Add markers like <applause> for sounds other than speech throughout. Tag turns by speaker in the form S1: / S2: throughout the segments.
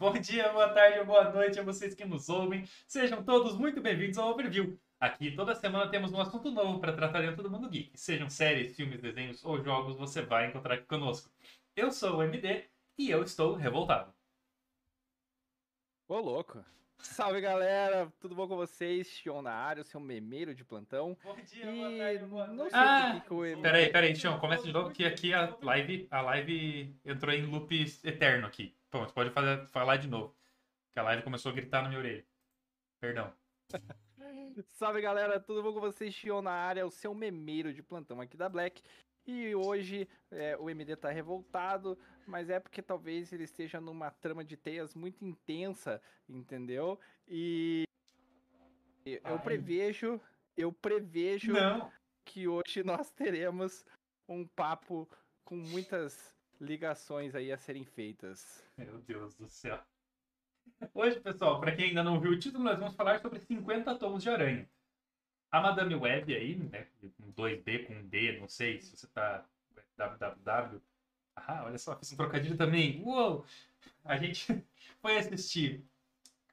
S1: Bom dia, boa tarde boa noite a vocês que nos ouvem. Sejam todos muito bem-vindos ao Overview. Aqui toda semana temos um assunto novo para tratar dentro do mundo geek. Sejam séries, filmes, desenhos ou jogos, você vai encontrar aqui conosco. Eu sou o MD e eu estou revoltado.
S2: Ô, louco. Salve galera, tudo bom com vocês? Xion na área, o seu memeiro de plantão.
S1: Bom dia,
S2: E
S1: boa tarde, boa
S2: não
S1: noite.
S2: sei
S1: Ah,
S2: por que que o M-
S1: Peraí, peraí, Tião, começa de novo que aqui a live, a live entrou em loop eterno aqui. Pronto, pode fazer, falar de novo. Que a live começou a gritar na minha orelha. Perdão. <laughs>
S2: Salve galera, tudo bom com vocês? Xion na área, o seu memeiro de plantão aqui da Black. E hoje é, o MD tá revoltado, mas é porque talvez ele esteja numa trama de teias muito intensa, entendeu? E eu
S1: Ai.
S2: prevejo, eu prevejo
S1: Não.
S2: que hoje nós teremos um papo com muitas ligações aí a serem feitas.
S1: Meu Deus do céu. Hoje, pessoal, para quem ainda não viu o título, nós vamos falar sobre 50 tons de aranha. A Madame Web aí, né, com 2B, com um D, não sei se você tá www. Ah, olha só, fiz um trocadilho também. Uou! A gente <laughs> foi assistir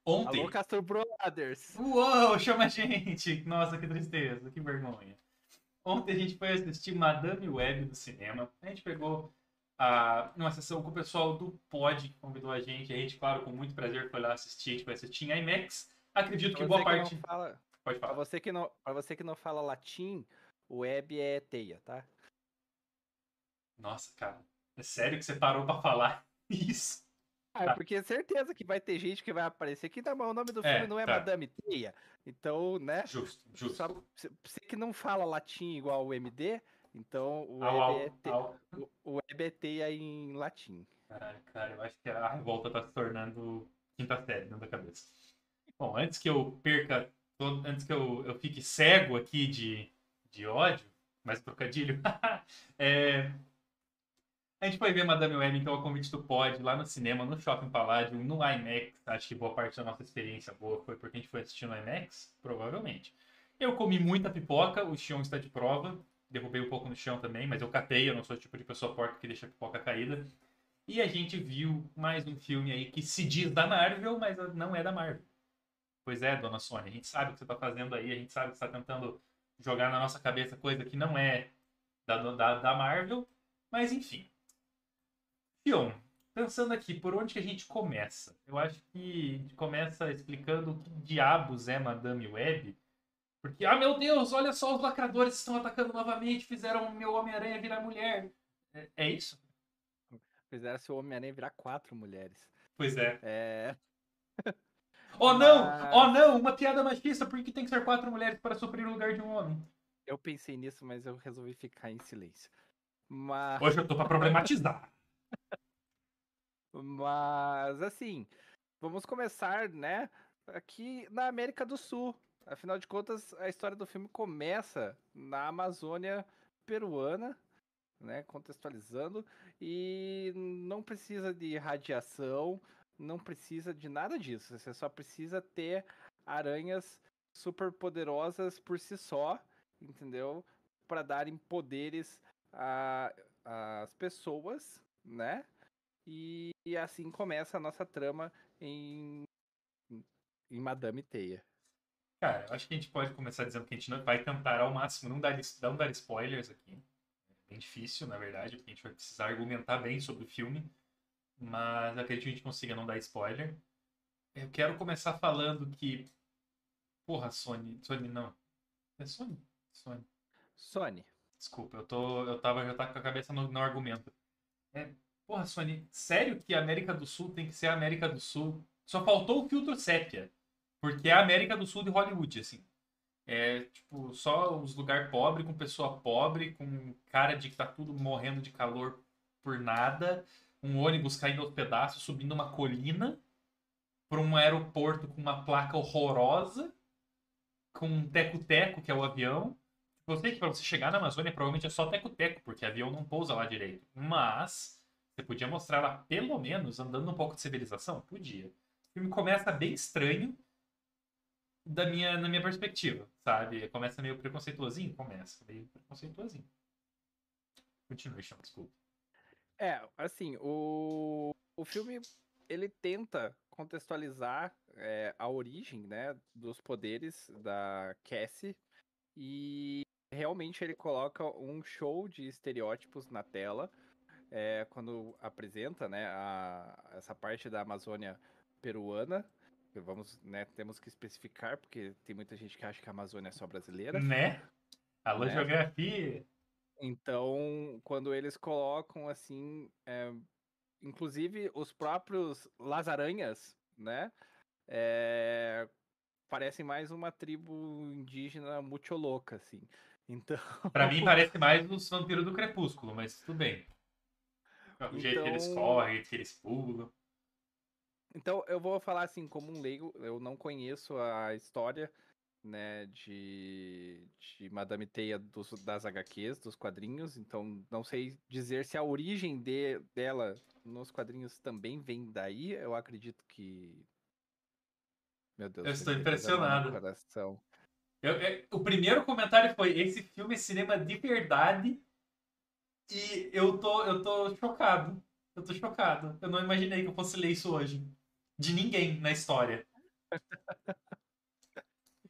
S1: ontem.
S2: Alô, Castro Brothers!
S1: Uou, chama a gente! Nossa, que tristeza, que vergonha. Ontem a gente foi assistir Madame Web do cinema. A gente pegou a, uma sessão com o pessoal do Pod, que convidou a gente. A gente, claro, com muito prazer foi lá assistir. A gente foi assistir em IMAX. Acredito que boa
S2: que
S1: parte.
S2: não fala,
S1: Pode
S2: pra
S1: falar.
S2: você que não, pra você que não fala latim, o web é teia, tá?
S1: Nossa, cara. É sério que você parou pra falar <laughs> isso?
S2: Ah,
S1: Tá.
S2: porque é certeza que vai ter gente que vai aparecer que tá, o nome do
S1: É,
S2: filme não é
S1: tá.
S2: Madame Teia. Então, né?
S1: Justo, justo.
S2: Só, você que não fala latim igual o MD, então o
S1: Au,
S2: web, é
S1: au.
S2: o- o web é teia em latim.
S1: Caralho, cara, eu acho que a revolta tá se tornando quinta série dentro da cabeça. Bom, antes que eu perca, antes que eu, eu fique cego aqui de, de ódio, mais trocadilho, <laughs> é, a gente foi ver Madame Web, então, a convite do Pod, lá no cinema, no Shopping Palladium, no IMAX. Acho que boa parte da nossa experiência boa foi porque a gente foi assistir no IMAX, provavelmente. Eu comi muita pipoca, o Xion está de prova. Derrubei um pouco no chão também, mas eu catei, eu não sou o tipo de pessoa porca que deixa a pipoca caída. E a gente viu mais um filme aí que se diz da Marvel, mas não é da Marvel. Pois é, dona Sônia, a gente sabe o que você está fazendo aí, a gente sabe que você está tentando jogar na nossa cabeça coisa que não é da, da, da Marvel, mas enfim. Fion, pensando aqui, por onde que a gente começa? Eu acho que a gente começa explicando o que diabos é Madame Web. Porque, ah meu Deus, olha só, os lacradores estão atacando novamente, fizeram o meu Homem-Aranha virar mulher. É, é isso?
S2: Fizeram seu Homem-Aranha virar quatro mulheres.
S1: Pois é.
S2: É. <laughs>
S1: Oh não!
S2: Mas-
S1: Oh não! Uma piada machista, por que tem que ser quatro mulheres para suprir o lugar de um homem?
S2: Eu pensei nisso, mas eu resolvi ficar em silêncio. Mas. <laughs>
S1: Hoje eu tô pra problematizar.
S2: Mas, assim, vamos começar, né? Aqui na América do Sul. Afinal de contas, a história do filme começa na Amazônia peruana, né? Contextualizando. E não precisa de radiação, não precisa de nada disso. Você só precisa ter aranhas super poderosas por si só, entendeu? Para darem poderes às pessoas, né? E, e assim começa a nossa trama em, em Madame Teia.
S1: Cara, eu acho que a gente pode começar dizendo que a gente não vai tentar ao máximo não dar, não dar spoilers aqui. É bem difícil, na verdade, porque a gente vai precisar argumentar bem sobre o filme. Mas acredito que a gente consiga não dar spoiler. Eu quero começar falando que. Porra, Sony. Sony não. É Sony? Sony.
S2: Sony,
S1: Desculpa, eu tô. Eu tava já tá com a cabeça no, no argumento. É, porra, Sony, sério que a América do Sul tem que ser a América do Sul? Só faltou o filtro sépia. Porque é a América do Sul de Hollywood, assim. É, tipo, só os lugares pobres, com pessoa pobre, com cara de que tá tudo morrendo de calor por nada. Um ônibus caindo aos pedaços, subindo uma colina. Pra um aeroporto com uma placa horrorosa. Com um teco-teco, que é o avião. Eu sei que para você chegar na Amazônia provavelmente é só teco-teco, porque avião não pousa lá direito. Mas você podia mostrar lá pelo menos andando um pouco de civilização? Podia. O filme começa bem estranho da minha, na minha perspectiva, sabe? Começa meio preconceituosinho? Começa meio preconceituosinho. Continue, chama, desculpa.
S2: É, assim, o, o filme ele tenta contextualizar é, a origem, né, dos poderes da Cassie e realmente ele coloca um show de estereótipos na tela é, quando apresenta, né, a, essa parte da Amazônia peruana. Vamos, né, temos que especificar porque tem muita gente que acha que a Amazônia é só brasileira.
S1: Né? Alô,
S2: Né?
S1: geografia.
S2: Então, quando eles colocam assim, é, inclusive os próprios Lazaranhas, né? é, parecem mais uma tribo indígena muito louca, assim. Então,
S1: Pra mim <laughs> parece mais os vampiros do Crepúsculo, mas tudo bem. O jeito que eles
S2: Então-
S1: correm, o jeito que eles pulam.
S2: então eu vou falar assim, como um leigo, eu não conheço a história, né, de, de Madame Teia dos, das HQs, dos quadrinhos, então não sei dizer se a origem de, dela nos quadrinhos também vem daí, eu acredito que... Meu Deus.
S1: Eu estou impressionado.
S2: coração.
S1: Eu- eu- o primeiro comentário foi: esse filme é cinema de verdade. E eu tô, eu tô chocado. Eu tô chocado. Eu não imaginei que eu fosse ler isso hoje. De ninguém na história. <laughs>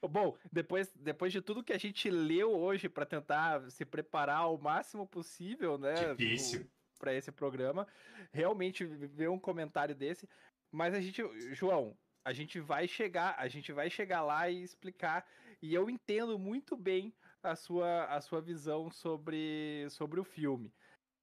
S2: Bom, depois, depois de tudo que a gente leu hoje para tentar se preparar o máximo possível, né?
S1: Difícil.
S2: Para esse programa, realmente ver um comentário desse. Mas a gente, João, a gente vai chegar, a gente vai chegar lá e explicar. E eu entendo muito bem a sua, a sua visão sobre, sobre o filme,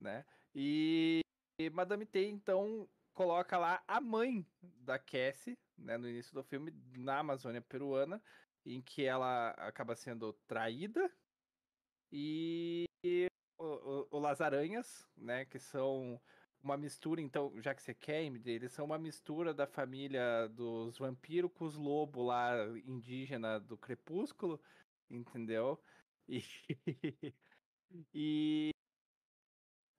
S2: né? E, e Madame T, então, coloca lá a mãe da Cassie, né, no início do filme, na Amazônia peruana, em que ela acaba sendo traída e o, o, o né, que são uma mistura, então, já que você quer, MD, eles são uma mistura da família dos vampiros com os lobos lá, indígena do Crepúsculo, entendeu? <laughs> E, e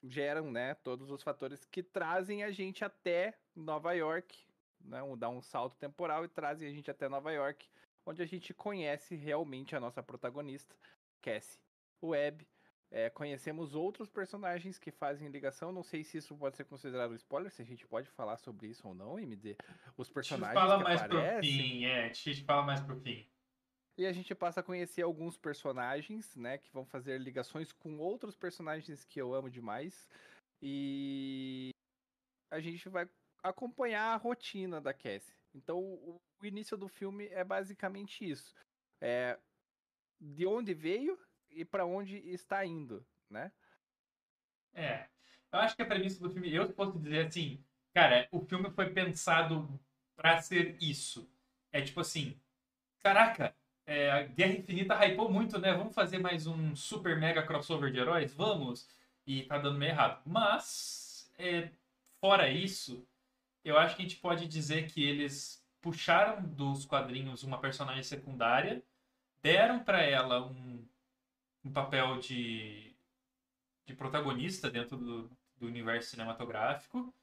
S2: geram, né, todos os fatores que trazem a gente até Nova York, né, dá um salto temporal e trazem a gente até Nova York, onde a gente conhece realmente a nossa protagonista, Cassie Webb. É, conhecemos outros personagens que fazem ligação. Não sei se isso pode ser considerado spoiler, se a gente pode falar sobre isso ou não, MD. Os
S1: A gente
S2: personagens
S1: fala mais pro
S2: aparecem.
S1: fim, é. A gente fala mais pro fim.
S2: E a gente passa a conhecer alguns personagens, né, que vão fazer ligações com outros personagens que eu amo demais. E a gente vai acompanhar a rotina da Cassie. Então, o, o início do filme é basicamente isso. É de onde veio e para onde está indo, né?
S1: É. Eu acho que a premissa do filme, eu posso dizer assim, cara, o filme foi pensado pra ser isso. É tipo assim, caraca, é, a Guerra Infinita hypou muito, né? Vamos fazer mais um super mega crossover de heróis? Vamos! E tá dando meio errado. Mas, é, fora isso, eu acho que a gente pode dizer que eles puxaram dos quadrinhos uma personagem secundária, deram pra ela um, um papel de de protagonista dentro do, do universo cinematográfico,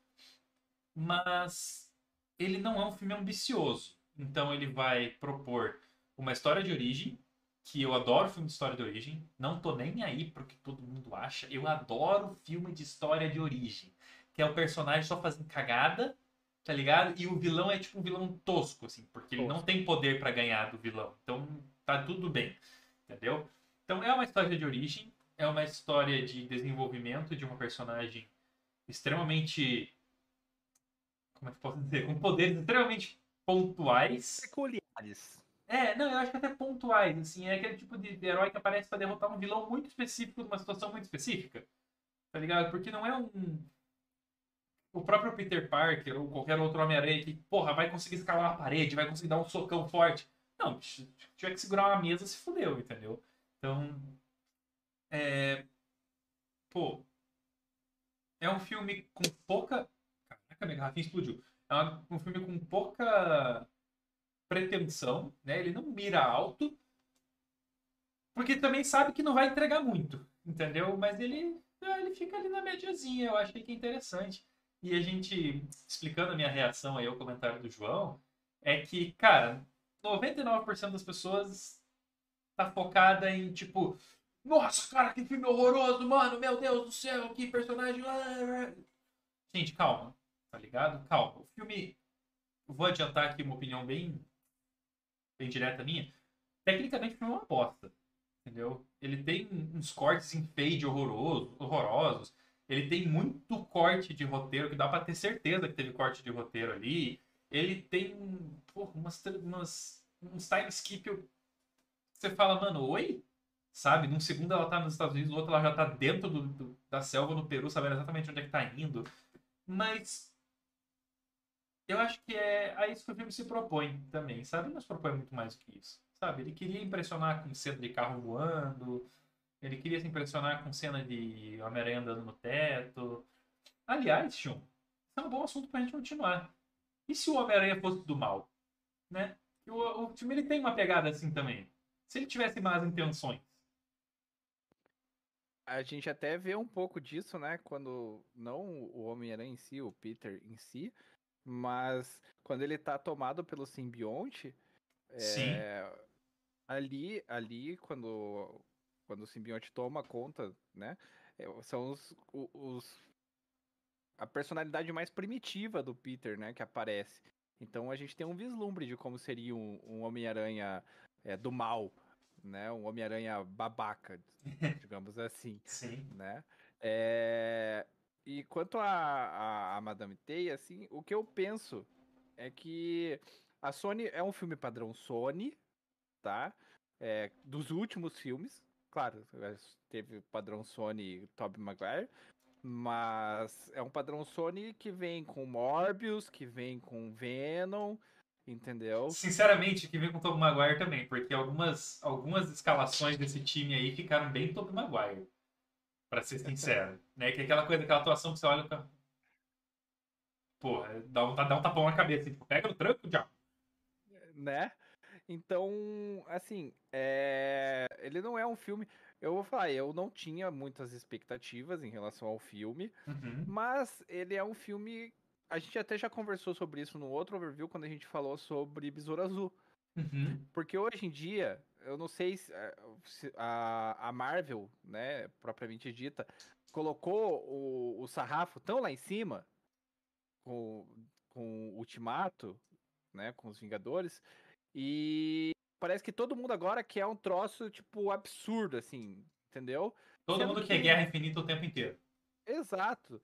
S1: mas ele não é um filme ambicioso. Então ele vai propor uma história de origem, que eu adoro filme de história de origem, não tô nem aí pro que todo mundo acha. Eu adoro filme de história de origem, que é o personagem só fazendo cagada, tá ligado? E o vilão é tipo um vilão tosco, assim, porque ele não
S2: Tosco.
S1: tem poder pra ganhar do vilão. Então tá tudo bem, entendeu? Então é uma história de origem, é uma história de desenvolvimento de uma personagem extremamente. Como é que eu posso dizer? Com poderes extremamente pontuais.
S2: Peculiares.
S1: É, não, eu acho que até pontuais, assim, é aquele tipo de, de herói que aparece pra derrotar um vilão muito específico numa situação muito específica. Tá ligado? Porque não é um. O próprio Peter Parker ou qualquer outro Homem-Aranha que, porra, vai conseguir escalar uma parede, vai conseguir dar um socão forte. Não, se tiver que segurar uma mesa, se fudeu, entendeu? Então. É. Pô. É um filme com pouca. Caraca, minha garrafinha explodiu. É um filme com pouca pretensão, né? Ele não mira alto, porque também sabe que não vai entregar muito, entendeu? Mas ele, ah, ele fica ali na médiazinha, eu achei que é interessante. E a gente, explicando a minha reação aí ao comentário do João, é que, cara, 99% das pessoas tá focada em, tipo, nossa, cara, que filme horroroso, mano, meu Deus do céu, que personagem... ah, ah." Gente, calma. Tá ligado? Calma. O filme. Vou adiantar aqui uma opinião bem. bem direta minha. Tecnicamente o filme é uma bosta. Entendeu? Ele tem uns cortes em fade horroroso, horrorosos. Ele tem muito corte de roteiro, que dá pra ter certeza que teve corte de roteiro ali. Ele tem porra, umas, umas, uns time skip. Você fala, mano, oi? Sabe? Num segundo ela tá nos Estados Unidos, no outro ela já tá dentro do, do, da selva no Peru, sabendo exatamente onde é que tá indo. Mas eu acho que é a isso que o filme se propõe também, sabe? Não se propõe muito mais do que isso, sabe? Ele queria impressionar com cena de carro voando, ele queria se impressionar com cena de Homem-Aranha andando no teto. Aliás, Chum, isso é um bom assunto pra gente continuar. E se o Homem-Aranha fosse do mal? Né? O, o filme ele tem uma pegada assim também. Se ele tivesse más intenções,
S2: a gente até vê um pouco disso, né? Quando não o Homem-Aranha em si, o Peter em si, mas quando ele tá tomado pelo simbionte, é, ali, ali quando, quando o simbionte toma conta, né? É, são os, os a personalidade mais primitiva do Peter, né? Que aparece. Então a gente tem um vislumbre de como seria um, um Homem-Aranha é, do mal, né? Um Homem-Aranha babaca, <laughs> digamos assim.
S1: Sim.
S2: Né? É... E quanto a, a, a, Madame Tay, assim, o que eu penso é que a Sony é um filme padrão Sony, tá? É, dos últimos filmes, claro, teve padrão Sony Tobey Maguire, mas é um padrão Sony que vem com Morbius, que vem com Venom, Entendeu?
S1: Sinceramente, que vem com o Tobey Maguire também, porque algumas, algumas escalações desse time aí ficaram bem Tobey Maguire. Pra ser sincero. né? Que é aquela coisa, aquela atuação que você olha. Pra... Pô, dá um, dá um tapão na cabeça. Tipo, pega no tranco, já.
S2: Né? Então, assim, é... ele não é um filme. Eu vou falar, eu não tinha muitas expectativas em relação ao filme,
S1: uhum.
S2: mas ele é um filme a gente até já conversou sobre isso no outro overview quando a gente falou sobre Besouro Azul.
S1: Uhum.
S2: Porque hoje em dia, eu não sei se, se a, a, Marvel, né, propriamente dita, colocou o, o sarrafo tão lá em cima com, com o Ultimato, né, com os Vingadores, e parece que todo mundo agora quer um troço, tipo, absurdo, assim, entendeu?
S1: Todo Sendo mundo que... quer guerra infinita o tempo inteiro.
S2: Exato.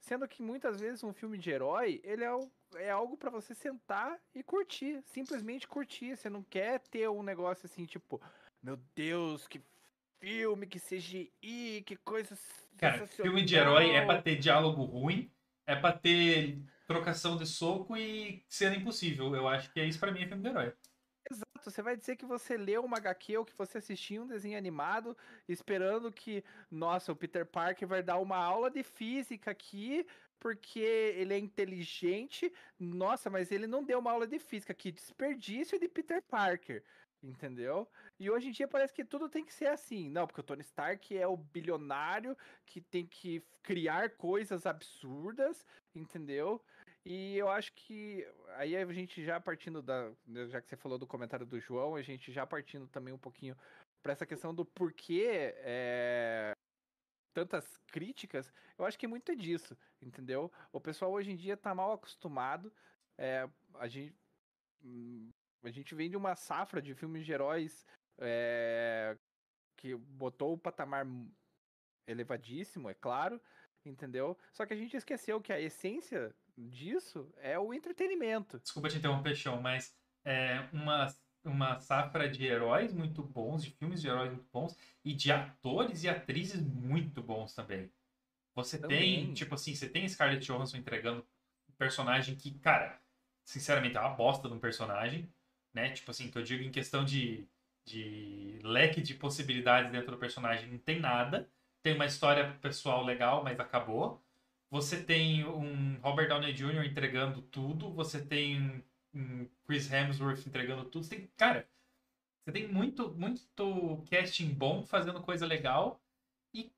S2: Sendo que muitas vezes um filme de herói, ele é, é algo para você sentar e curtir. Simplesmente curtir. Você não quer ter um negócio assim, tipo, meu Deus, que filme, que CGI, que coisa.
S1: Cara, filme de herói é pra ter diálogo ruim, é pra ter trocação de soco e cena impossível. Eu acho que é isso pra mim é filme de herói.
S2: Exato, você vai dizer que você leu uma HQ ou que você assistiu um desenho animado esperando que, nossa, o Peter Parker vai dar uma aula de física aqui porque ele é inteligente. Nossa, mas ele não deu uma aula de física, que desperdício de Peter Parker. Entendeu? E hoje em dia parece que tudo tem que ser assim. Não, porque o Tony Stark é o bilionário que tem que criar coisas absurdas, entendeu? E eu acho que aí a gente já partindo da. Já que você falou do comentário do João, a gente já partindo também um pouquinho para essa questão do porquê é, tantas críticas, eu acho que muito é disso, entendeu? O pessoal hoje em dia tá mal acostumado. É, a, gente, a gente vem de uma safra de filmes de heróis é, que botou o patamar elevadíssimo, é claro, entendeu? Só que a gente esqueceu que a essência disso é o entretenimento.
S1: Desculpa te interromper, Chão, mas é uma, uma safra de heróis muito bons, de filmes de heróis muito bons, e de atores e atrizes muito bons também. Você também. tem, tipo assim, você tem Scarlett Johansson entregando um personagem que, cara, sinceramente, é uma bosta de um personagem, né? Tipo assim, que eu digo em questão de, de leque de possibilidades dentro do personagem, não tem nada. Tem uma história pessoal legal, mas acabou. Você tem um Robert Downey Jr. entregando tudo, você tem um Chris Hemsworth entregando tudo. Você tem, cara, você tem muito, muito casting bom fazendo coisa legal. E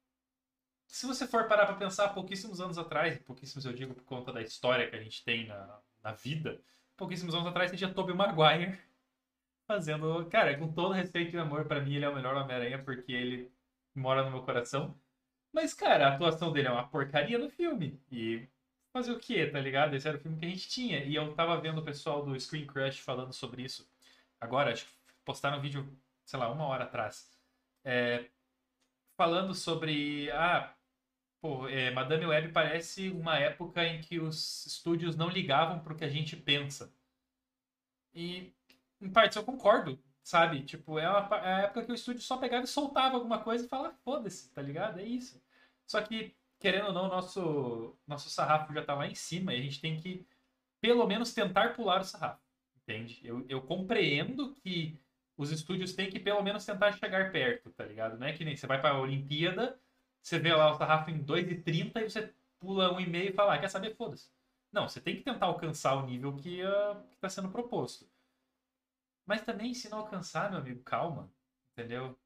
S1: se você for parar para pensar, pouquíssimos anos atrás, pouquíssimos eu digo por conta da história que a gente tem na, na vida, pouquíssimos anos atrás tinha Tobey Maguire fazendo. Cara, com todo respeito e amor, para mim ele é o melhor Homem-Aranha porque ele mora no meu coração. Mas, cara, a atuação dele é uma porcaria no filme. E fazer o quê, tá ligado? Esse era o filme que a gente tinha. E eu tava vendo o pessoal do Screen Crush falando sobre isso. Agora, acho que postaram um vídeo, sei lá, uma hora atrás. É, falando sobre. Ah, pô, é, Madame Web parece uma época em que os estúdios não ligavam pro que a gente pensa. E, em parte, eu concordo, sabe? Tipo, é, uma, é a época que o estúdio só pegava e soltava alguma coisa e falava, foda-se, tá ligado? É isso. Só que, querendo ou não, nosso, nosso sarrafo já tá lá em cima e a gente tem que, pelo menos, tentar pular o sarrafo. Entende? Eu, eu compreendo que os estúdios têm que, pelo menos, tentar chegar perto, tá ligado? Não é que nem você vai pra Olimpíada, você vê lá o sarrafo em 2,30 e você pula um e meio fala, ah, quer saber? Foda-se. Não, você tem que tentar alcançar o nível que uh, está sendo proposto. Mas também, se não alcançar, meu amigo, calma. Entendeu?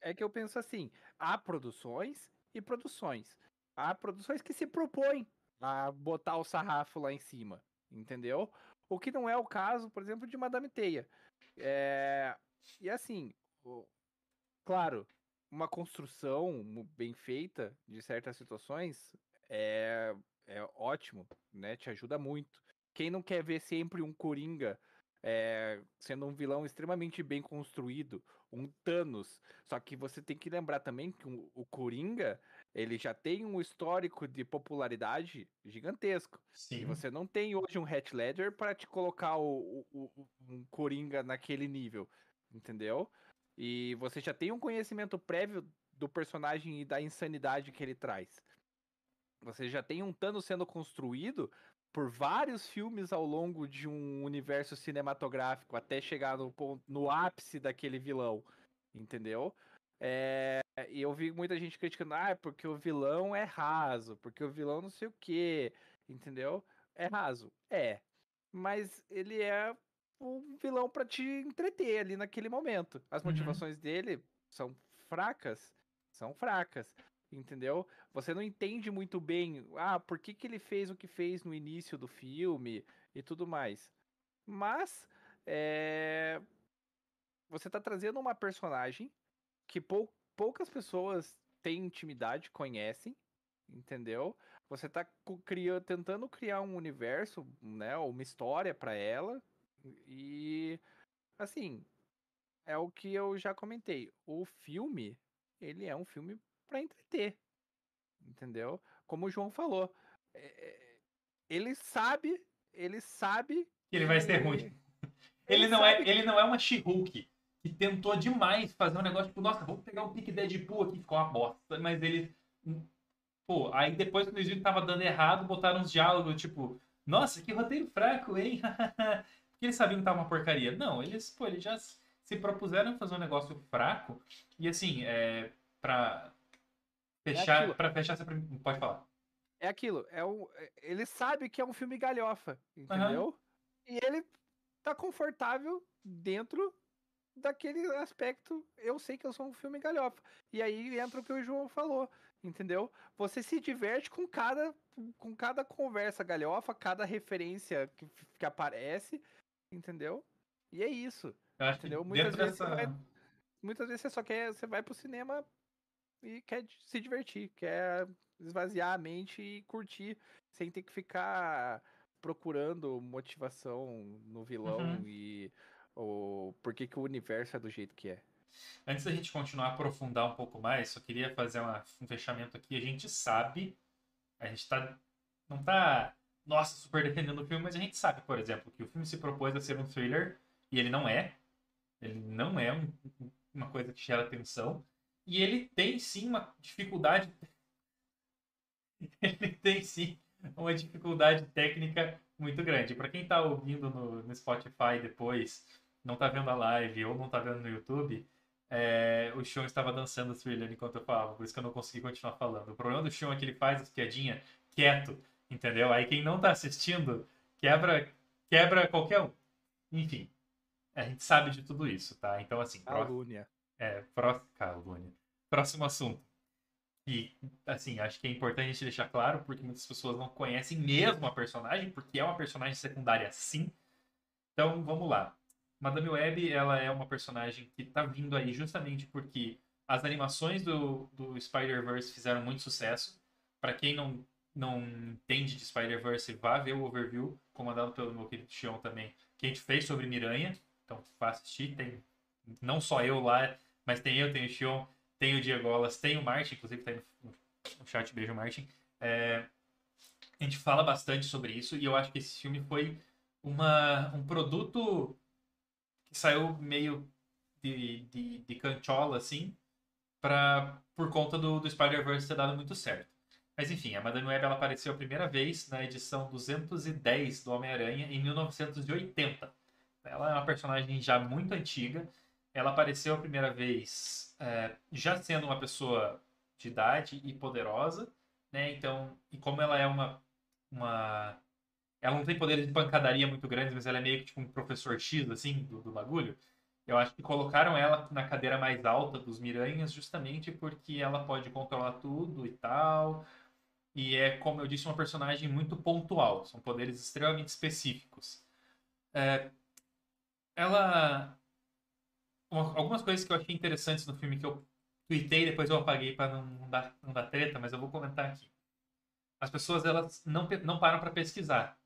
S2: É que eu penso assim: há produções e produções. Há produções que se propõem a botar o sarrafo lá em cima. Entendeu? O que não é o caso, por exemplo, de Madame Teia. É... E assim, claro, uma construção bem feita de certas situações é, é ótimo, né? Te ajuda muito. Quem não quer ver sempre um Coringa é, sendo um vilão extremamente bem construído, um Thanos. Só que você tem que lembrar também que o, o Coringa ele já tem um histórico de popularidade gigantesco. Sim. E você não tem hoje um Hatch Ledger para te colocar o, o, o, um Coringa naquele nível, entendeu? E você já tem um conhecimento prévio do personagem e da insanidade que ele traz. Você já tem um Thanos sendo construído por vários filmes ao longo de um universo cinematográfico até chegar no, ponto, no ápice daquele vilão, entendeu? É, e eu vi muita gente criticando, ah, porque o vilão é raso, porque o vilão não sei o que, entendeu? É raso, é, mas ele é um vilão para te entreter ali naquele momento. As uhum. motivações uhum. dele são fracas, são fracas entendeu? Você não entende muito bem, ah, por que, que ele fez o que fez no início do filme e tudo mais. Mas, é... você tá trazendo uma personagem que pou poucas pessoas têm intimidade, conhecem, entendeu? Você tá criando, tentando criar um universo, né, uma história para ela e assim, é o que eu já comentei. O filme, ele é um filme para entreter. Entendeu? Como o João falou. É, ele sabe, ele sabe
S1: que ele vai ser ruim. <laughs> Ele, ele não é, que... ele não é uma She-Hulk que tentou demais fazer um negócio tipo, nossa, vamos pegar um pique Deadpool aqui, ficou uma bosta, mas ele pô, aí depois que viram que tava dando errado, botaram uns diálogos tipo, nossa, que roteiro fraco, hein? <laughs> Porque eles sabiam que tava uma porcaria. Não, eles, pô, eles já se propuseram fazer um negócio fraco e assim, é, pra, Fechar, é pra fechar, você pode falar.
S2: É aquilo, é um, ele sabe que é um filme galhofa, entendeu? Uhum. E ele tá confortável dentro daquele aspecto, eu sei que eu sou um filme galhofa. E aí entra o que o João falou, entendeu? Você se diverte com cada com cada conversa galhofa, cada referência que, que aparece, entendeu? E é isso. entendeu? Muitas vezes, dessa... vai, muitas vezes você só quer, você vai pro cinema e quer se divertir, quer esvaziar a mente e curtir sem ter que ficar procurando motivação no vilão uhum. e o por que, que o universo é do jeito que é.
S1: Antes da gente continuar a aprofundar um pouco mais, só queria fazer uma, um fechamento aqui. A gente sabe, a gente tá, não tá, nossa, super defendendo o filme, mas a gente sabe, por exemplo, que o filme se propôs a ser um thriller e ele não é. Ele não é um, uma coisa que gera atenção. E ele tem sim uma dificuldade. <laughs> ele tem sim uma dificuldade técnica muito grande. Para quem está ouvindo no, no, Spotify depois, não está vendo a live ou não está vendo no YouTube, é, o Sean estava dançando o thriller enquanto eu falava, por isso que eu não consegui continuar falando. O problema do Sean é que ele faz as piadinhas quieto, entendeu? Aí quem não está assistindo quebra, quebra qualquer um. Enfim, a gente sabe de tudo isso, tá? Então, assim.
S2: Calúnia.
S1: É, próximo. Calúnia. Próximo assunto. E, assim, acho que é importante a gente deixar claro, porque muitas pessoas não conhecem mesmo a personagem, porque é uma personagem secundária sim. Então, vamos lá. Madame Web, ela é uma personagem que tá vindo aí justamente porque as animações do, do Spider-Verse fizeram muito sucesso. Para quem não, não entende de Spider-Verse, vá ver o overview, comandado pelo meu querido Xion também, que a gente fez sobre Miranha. Então, vá assistir. Tem não só eu lá, mas tem eu, tem o Xion, tem o Diegolas, tem o Martin, inclusive tá aí no, no chat, beijo Martin. É, a gente fala bastante sobre isso e eu acho que esse filme foi uma, um produto que saiu meio de, de, de canchola, assim, pra, por conta do, do Spider-Verse ter dado muito certo. Mas enfim, a Madame Web ela apareceu a primeira vez na edição 210 do Homem-Aranha em 1980. Ela é uma personagem já muito antiga. Ela apareceu a primeira vez é, já sendo uma pessoa de idade e poderosa, né? Então, e como ela é uma, uma ela não tem poderes de pancadaria muito grandes, mas ela é meio que tipo um professor X assim do, do bagulho. Eu acho que colocaram ela na cadeira mais alta dos Miranhas justamente porque ela pode controlar tudo e tal. E é, como eu disse, uma personagem muito pontual. São poderes extremamente específicos. É, ela. Uma, algumas coisas que eu achei interessantes no filme que eu tuitei, depois eu apaguei para não, dar, não dar treta, mas eu vou comentar aqui. As pessoas elas não, não param para pesquisar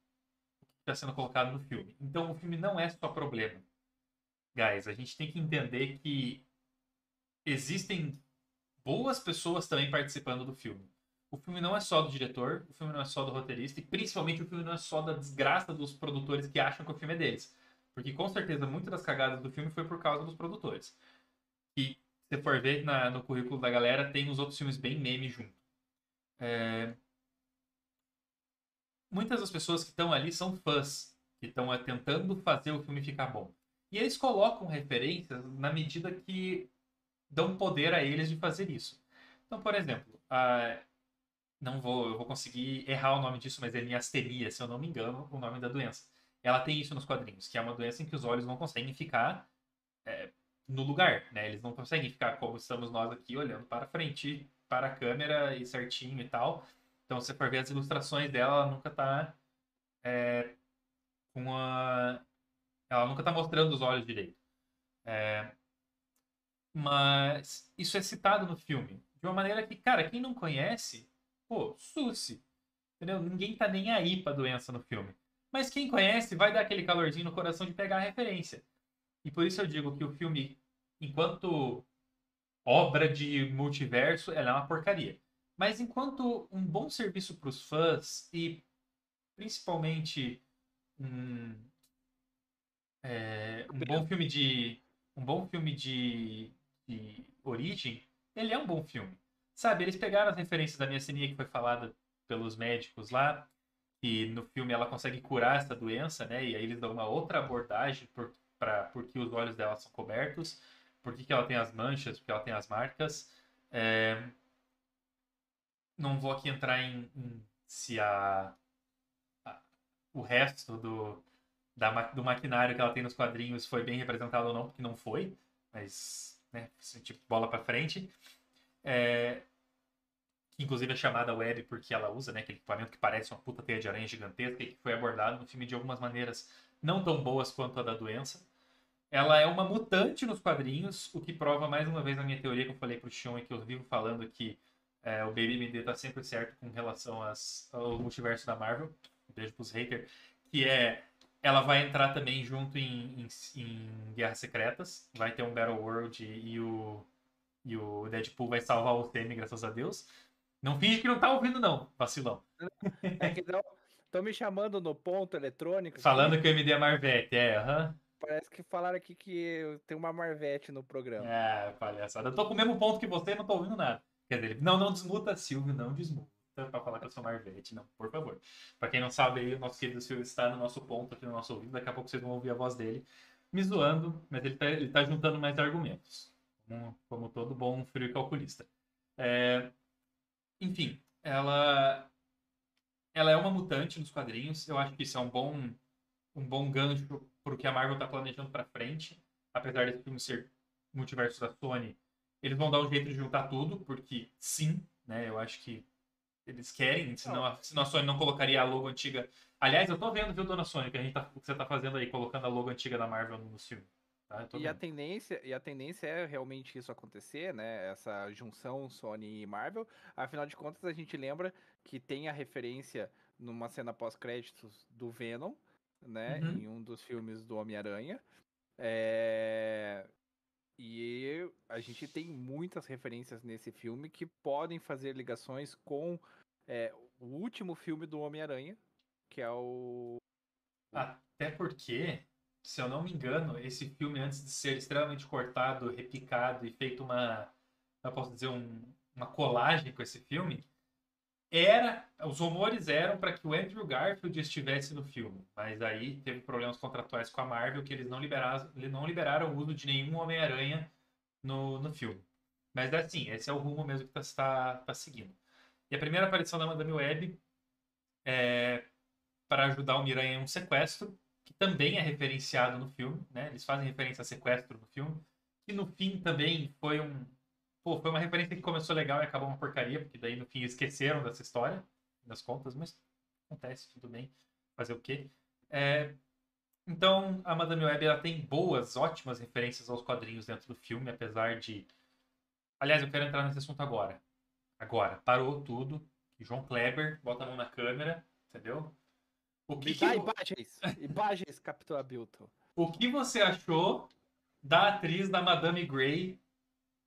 S1: o que está sendo colocado no filme. Então o filme não é só problema. Guys, a gente tem que entender que existem boas pessoas também participando do filme o filme não é só do diretor, o filme não é só do roteirista, e principalmente o filme não é só da desgraça dos produtores que acham que o filme é deles. Porque com certeza muitas das cagadas do filme foi por causa dos produtores. E se for ver na, no currículo da galera, tem os outros filmes bem meme junto. É... Muitas das pessoas que estão ali são fãs, que estão é, tentando fazer o filme ficar bom. E eles colocam referências na medida que dão poder a eles de fazer isso. Então, por exemplo, a não vou, eu vou conseguir errar o nome disso, mas é miastenia, se eu não me engano, o nome da doença. Ela tem isso nos quadrinhos, que é uma doença em que os olhos não conseguem ficar é, no lugar, né? Eles não conseguem ficar como estamos nós aqui, olhando para frente, para a câmera e certinho e tal. Então, se você for ver as ilustrações dela, ela nunca está é, com a... Ela nunca está mostrando os olhos direito. É, mas isso é citado no filme. De uma maneira que, cara, quem não conhece pô, susse. Entendeu? Ninguém tá nem aí pra doença no filme. Mas quem conhece vai dar aquele calorzinho no coração de pegar a referência. E por isso eu digo que o filme, enquanto obra de multiverso, ela é uma porcaria. Mas enquanto um bom serviço para os fãs e principalmente um, é, um bom filme de um bom filme de, de origem, ele é um bom filme. Sabe, eles pegaram as referências da minha sininha que foi falada pelos médicos lá, e no filme ela consegue curar essa doença, né? E aí eles dão uma outra abordagem por, pra, por que os olhos dela são cobertos, por que, que ela tem as manchas, porque ela tem as marcas. É... Não vou aqui entrar em, em se a, a, o resto do, da, do maquinário que ela tem nos quadrinhos foi bem representado ou não, porque não foi, mas, né, tipo, bola para frente. É, inclusive é chamada web porque ela usa, né, aquele equipamento que parece uma puta teia de aranha gigantesca e que foi abordado no filme de algumas maneiras não tão boas quanto a da doença. Ela é uma mutante nos quadrinhos, o que prova mais uma vez a minha teoria que eu falei pro Xion e que eu vivo falando que é, o Baby MD tá sempre certo com relação às, ao multiverso da Marvel. Beijo pros haters. Que é. Ela vai entrar também junto em, em, em Guerras Secretas. Vai ter um Battle World e o e o Deadpool vai salvar o Temi, graças a Deus. Não finge que não tá ouvindo, não, vacilão.
S2: É que estão me chamando no ponto eletrônico.
S1: Falando que o MD é Marvete, é, aham. Uhum.
S2: Parece que falaram aqui que tem uma Marvete no programa.
S1: É, palhaçada. Eu tô com o mesmo ponto que você e não tô ouvindo nada. Quer dizer, não, não desmuta, Silvio, não desmuta pra falar que eu sou Marvete, não, por favor. Pra quem não sabe aí, o nosso querido Silvio está no nosso ponto aqui no nosso ouvido, daqui a pouco vocês vão ouvir a voz dele me zoando, mas ele tá, ele tá juntando mais argumentos como, como todo bom frio calculista. É, enfim, ela, ela é uma mutante nos quadrinhos. Eu acho que isso é um bom, um bom gancho para o que a Marvel está planejando para frente. Apesar desse filme ser multiverso da Sony, eles vão dar um jeito de juntar tudo, porque sim, né? Eu acho que eles querem, senão a, senão a Sony não colocaria a logo antiga. Aliás, eu tô vendo, viu, dona Sony, que, a gente tá, que você tá fazendo aí, colocando a logo antiga da Marvel no filme. Tô
S2: E a tendência, e a tendência é realmente isso acontecer, né? Essa junção Sony e Marvel. Afinal de contas, a gente lembra que tem a referência numa cena pós-créditos do Venom, né?
S1: Uhum.
S2: Em um dos filmes do Homem-Aranha. É, E a gente tem muitas referências nesse filme que podem fazer ligações com é, o último filme do Homem-Aranha, que é o.
S1: Até porque, se eu não me engano, esse filme, antes de ser extremamente cortado, repicado e feito uma, eu posso dizer, um- uma colagem com esse filme, era, os rumores eram para que o Andrew Garfield estivesse no filme, mas aí teve problemas contratuais com a Marvel que eles não liberaram, não liberaram o uso de nenhum Homem-Aranha no, no filme. Mas assim, esse é o rumo mesmo que está tá, tá seguindo. E a primeira aparição da Madame Web é para ajudar o Miranha em um sequestro, que também é referenciado no filme, né? Eles fazem referência a sequestro no filme, que no fim também foi um Pô, foi uma referência que começou legal e acabou uma porcaria, porque daí no fim esqueceram dessa história, das contas, mas acontece, tudo bem. Fazer o quê? É, Então, a Madame Web ela tem boas, ótimas referências aos quadrinhos dentro do filme, apesar de. Aliás, eu quero entrar nesse assunto agora. Agora, parou tudo. João Kleber, bota a mão na câmera, entendeu? O que,
S2: Me
S1: que,
S2: dá imagens! Imagens, Capitão Abilton.
S1: o que você achou da atriz da Madame Grey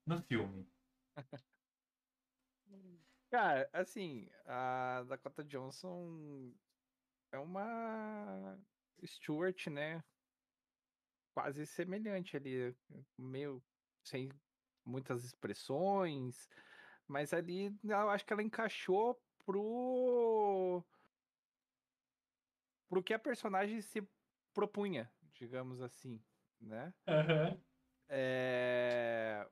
S1: no filme? <laughs>
S2: Cara, assim, a Dakota Johnson é uma Stewart, né? Quase semelhante ali, meio sem muitas expressões, mas ali eu acho que ela encaixou pro pro que a personagem se propunha, digamos assim, né?
S1: Aham.
S2: é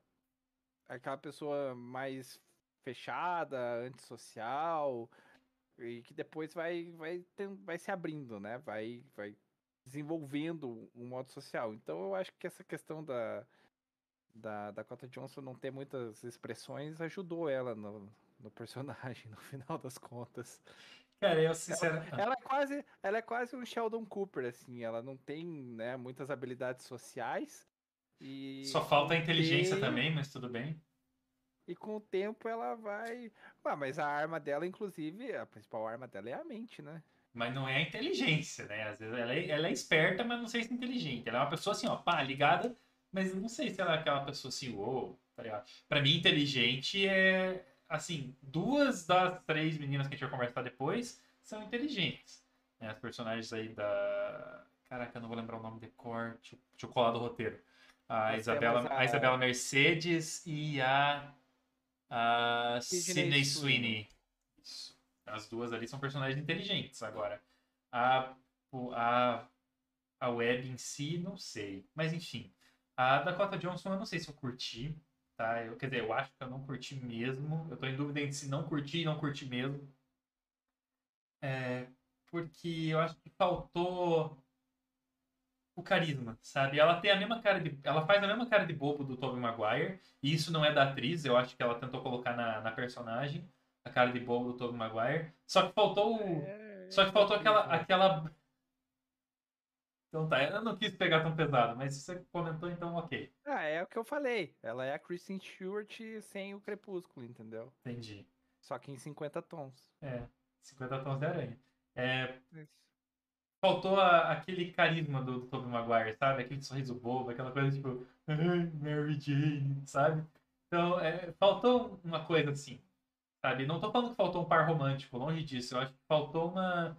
S2: aquela pessoa mais fechada, antissocial, e que depois vai, vai, vai se abrindo, né? Vai, vai desenvolvendo um modo social. Então eu acho que essa questão da, da Dakota Johnson não ter muitas expressões ajudou ela no, no personagem, <laughs> no final das contas.
S1: Cara, eu sinceramente.
S2: Ela é quase, ela é quase um Sheldon Cooper, assim, ela não tem, né, muitas habilidades sociais. E
S1: Só falta a inteligência
S2: tem-
S1: também, mas tudo bem.
S2: E com o tempo ela vai. Ah, mas a arma dela, inclusive, a principal arma dela é a mente, né?
S1: Mas não é a inteligência, né? Às vezes ela é, ela é esperta, mas não sei se é inteligente. Ela é uma pessoa assim, ó, pá, ligada, mas não sei se ela é aquela pessoa assim, uou, tá ligado? Pra mim, inteligente é. Assim, duas das três meninas que a gente vai conversar depois são inteligentes. né? As personagens aí da. Caraca, eu não vou lembrar o nome de cor. Deixa eu- colar do roteiro. A
S2: Nós
S1: Isabela, a...
S2: a-
S1: Isabela Mercedes e a. A
S2: Sidney Sweeney.
S1: Isso. As duas ali são personagens inteligentes. Agora, a, a, a web em si, não sei. Mas enfim. A Dakota Johnson, eu não sei se eu curti. Tá? Eu, quer dizer, eu acho que eu não curti mesmo. Eu tô em dúvida entre se não curti e não curti mesmo. É, porque eu acho que faltou o carisma, sabe? Ela tem a mesma cara de. Ela faz a mesma cara de bobo do Tobey Maguire. E isso não é da atriz, eu acho que ela tentou colocar na, na personagem a cara de bobo do Tobey Maguire. Só que faltou.
S2: É,
S1: Só que faltou aquela,
S2: né?
S1: aquela. Então tá, eu não quis pegar tão pesado, mas você comentou, então ok.
S2: Ah, é o que eu falei. Ela é a Kristen Stewart sem o crepúsculo, entendeu?
S1: Entendi.
S2: Só que em 50 tons.
S1: É, 50 tons de aranha. É, faltou a- aquele carisma do, do Tobey Maguire, sabe? Aquele sorriso bobo, aquela coisa tipo, "Ai, Mary Jane, sabe? Então, é, faltou uma coisa assim, sabe? Não tô falando que faltou um par romântico, longe disso. Eu acho que faltou uma.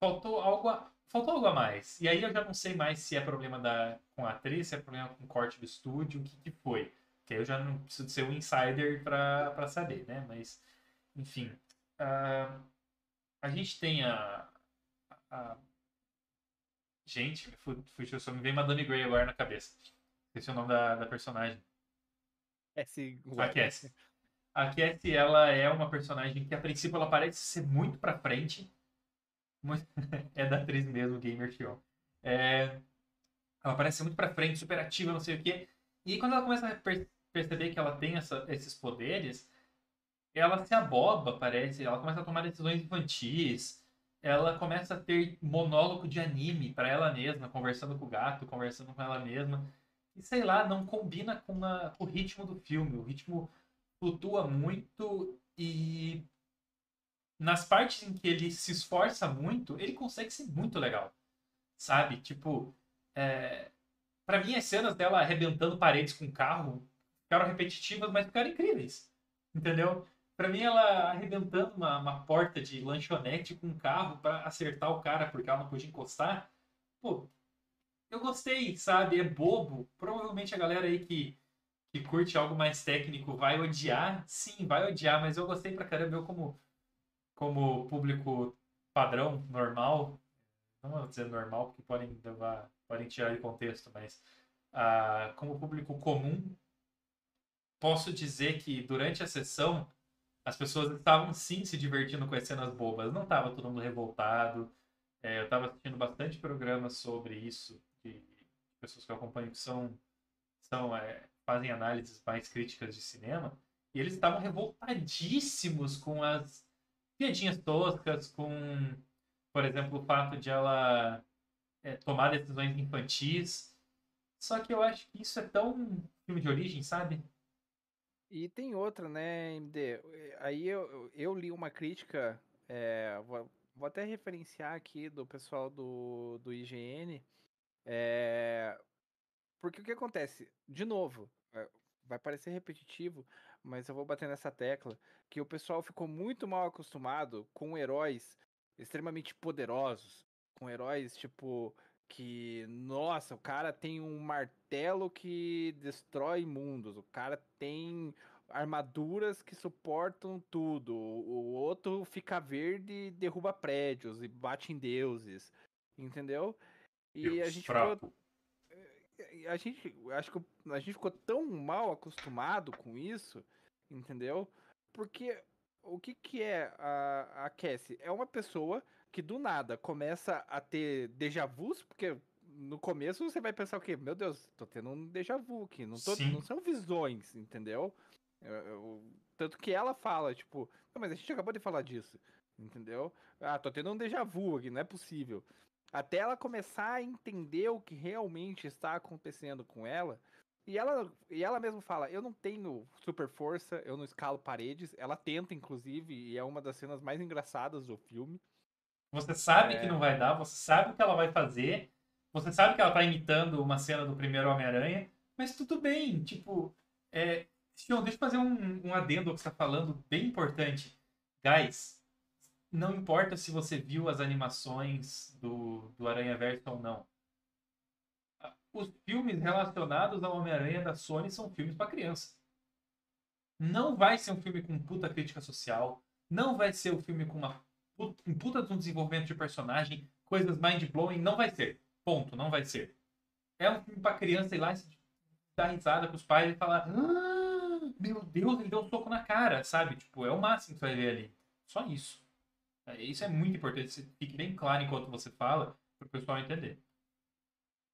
S1: Faltou algo a, faltou algo a mais. E aí eu já não sei mais se é problema da, com a atriz, se é problema com o corte do estúdio, o que, que foi. Que aí eu já não preciso ser um insider pra, pra saber, né? Mas, enfim. ah, a gente tem a. a- Gente, fu- fugiu, só me veio Madame Grey agora na cabeça. Esqueci o nome da, da personagem.
S2: É sim.
S1: A Cassie. A Cassie, ela é uma personagem que a princípio ela parece ser muito pra frente. <laughs> É da atriz mesmo, Gamer Show. É... Ela parece muito pra frente, super ativa, não sei o quê. E aí, quando ela começa a per- perceber que ela tem essa- esses poderes, ela se aboba, parece. Ela começa a tomar decisões infantis. Ela começa a ter monólogo de anime pra ela mesma, conversando com o gato, conversando com ela mesma. que, sei lá, não combina com, a, com o ritmo do filme. O ritmo flutua muito e nas partes em que ele se esforça muito, ele consegue ser muito legal. Sabe? Tipo, é... para mim as cenas dela arrebentando paredes com carro ficaram repetitivas, mas ficaram incríveis. Entendeu? Pra mim, ela arrebentando uma, uma porta de lanchonete com um carro para acertar o cara porque ela não podia encostar. Pô, eu gostei, sabe? É bobo. Provavelmente a galera aí que, que curte algo mais técnico vai odiar. Sim, vai odiar, mas eu gostei pra caramba. Eu, como, como público padrão, normal, não vou dizer normal, porque podem levar, podem tirar de contexto, mas ah, como público comum, posso dizer que durante a sessão as pessoas estavam sim se divertindo com as cenas bobas, não estava todo mundo revoltado. É, eu estava assistindo bastante programas sobre isso, de pessoas que eu acompanho que são, são é, fazem análises mais críticas de cinema, e eles estavam revoltadíssimos com as piadinhas toscas, com, por exemplo, o fato de ela é, tomar decisões infantis. Só que eu acho que isso é tão filme de origem, sabe?
S2: E tem outra, né, MD? Aí eu, eu li uma crítica, é, vou, vou, até referenciar aqui do pessoal do, do IGN, é, porque o que acontece? De novo, é, vai parecer repetitivo, mas eu vou bater nessa tecla, que o pessoal ficou muito mal acostumado com heróis extremamente poderosos, com heróis tipo que, nossa, o cara tem um martelo que destrói mundos, o cara tem armaduras que suportam tudo, o outro fica verde e derruba prédios e bate em deuses, entendeu? E Deus a gente ficou, eh, a gente acho que a gente ficou tão mal acostumado com isso, entendeu? Porque o que que é a, a Cassie? É uma pessoa que do nada começa a ter déjà vus, porque no começo você vai pensar o quê? Meu Deus, tô tendo um déjà vu aqui. Não, tô, não são visões, entendeu? Eu, eu, tanto que ela fala, tipo, mas a gente acabou de falar disso, entendeu? Ah, tô tendo um déjà vu aqui, não é possível. Até ela começar a entender o que realmente está acontecendo com ela. E ela, e ela mesma fala: Eu não tenho super força, eu não escalo paredes. Ela tenta, inclusive, e é uma das cenas mais engraçadas do filme.
S1: Você sabe é... que não vai dar, você sabe o que ela vai fazer, você sabe que ela tá imitando uma cena do primeiro Homem-Aranha, mas tudo bem, tipo, é... Sion, deixa eu fazer um, um adendo ao que você tá falando, bem importante. Guys, não importa se você viu as animações do, do Aranha Verso ou não. Os filmes relacionados ao Homem-Aranha da Sony são filmes para criança. Não vai ser um filme com puta crítica social. Não vai ser um filme com uma um puta de um desenvolvimento de personagem, coisas mind-blowing, não vai ser. Ponto, não vai ser. É um filme pra criança ir lá e dar risada com os pais e falar: ah, Meu Deus, ele deu um soco na cara, sabe? Tipo, é o máximo que você vai ver ali. Só isso. É, isso é muito importante, que fique bem claro enquanto você fala, para o pessoal entender.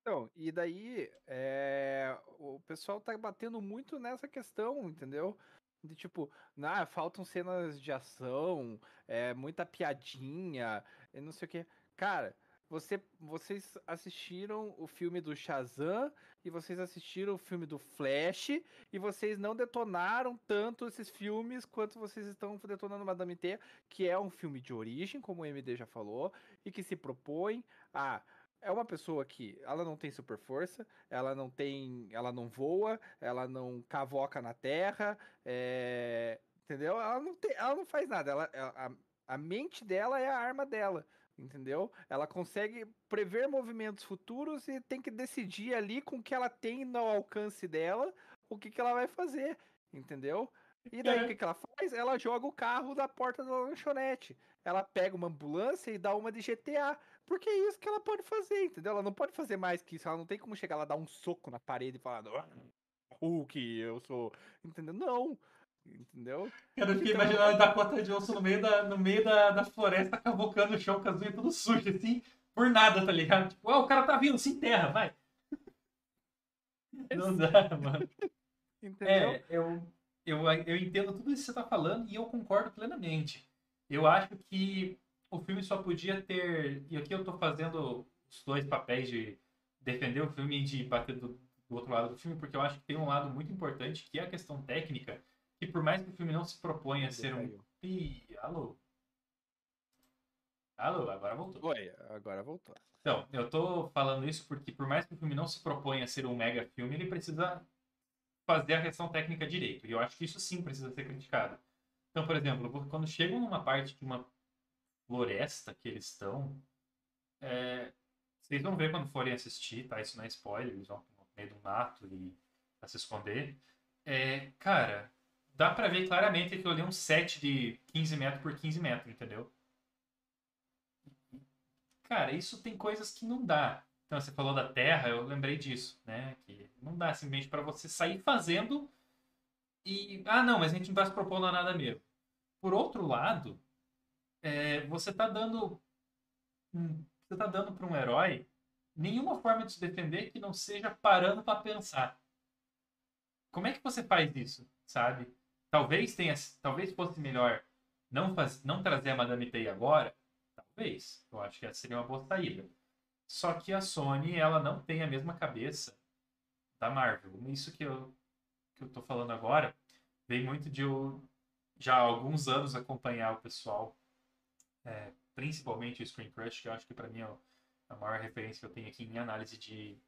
S2: Então, e daí é, o pessoal tá batendo muito nessa questão, entendeu? De tipo, ah, faltam cenas de ação, é, muita piadinha, e não sei o que. Cara, você, vocês assistiram o filme do Shazam e vocês assistiram o filme do Flash e vocês não detonaram tanto esses filmes quanto vocês estão detonando Madame T, que é um filme de origem, como o MD já falou, e que se propõe a é uma pessoa que ela não tem super força, ela não tem, ela não voa, ela não cavoca na terra, é, entendeu? Ela não tem, ela não faz nada. Ela, a, a mente dela é a arma dela entendeu? Ela consegue prever movimentos futuros e tem que decidir ali com o que ela tem no alcance dela o que, que ela vai fazer, entendeu? E daí é. o que, que ela faz? Ela joga o carro da porta da lanchonete. Ela pega uma ambulância e dá uma de GTA. Porque é isso que ela pode fazer, entendeu? Ela não pode fazer mais que isso. Ela não tem como chegar lá, dar um soco na parede e falar, Hulk, eu sou. Entendeu? Não. Entendeu?
S1: Cara, eu fiquei então... imaginando a Dakota Johnson no meio da, no meio da, da floresta, cavocando o chão com as unhas tudo sujo, assim, por nada, tá ligado? Tipo, oh, o cara tá vindo, se enterra, vai. Não dá, mano. Entendeu? É, eu, eu, eu entendo tudo isso que você tá falando e eu concordo plenamente. Eu acho que o filme só podia ter. E aqui eu tô fazendo os dois papéis de defender o filme e de bater do, do outro lado do filme, porque eu acho que tem um lado muito importante, que é a questão técnica, que por mais que o filme não se proponha a ser um. Ih, alô? Alô, agora voltou.
S2: Oi, agora voltou.
S1: Então, eu tô falando isso porque por mais que o filme não se proponha a ser um mega filme, ele precisa fazer a questão técnica direito. E eu acho que isso sim precisa ser criticado. Então, por exemplo, quando chegam numa parte de uma floresta que eles estão, é, vocês vão ver quando forem assistir, tá? Isso não é spoiler, eles vão no meio do mato e pra se esconder. É, cara, dá pra ver claramente que eu li um set de 15 metros por 15 metros, entendeu? Cara, isso tem coisas que não dá. Então, você falou da terra, eu lembrei disso, né? Que não dá simplesmente para você sair fazendo e. Ah, não, mas a gente não está se propondo a nada mesmo. Por outro lado, é, você está dando. Você está dando para um herói nenhuma forma de se defender que não seja parando para pensar. Como é que você faz isso, sabe? Talvez tenha, talvez fosse melhor não, faz, não trazer a Madame Teia agora, talvez. Eu acho que essa seria uma boa saída. Só que a Sony, ela não tem a mesma cabeça da Marvel. Isso que eu, que eu tô falando agora vem muito de eu já há alguns anos acompanhar o pessoal, é, principalmente o Screen Crush, que eu acho que para mim é a maior referência que eu tenho aqui em análise de,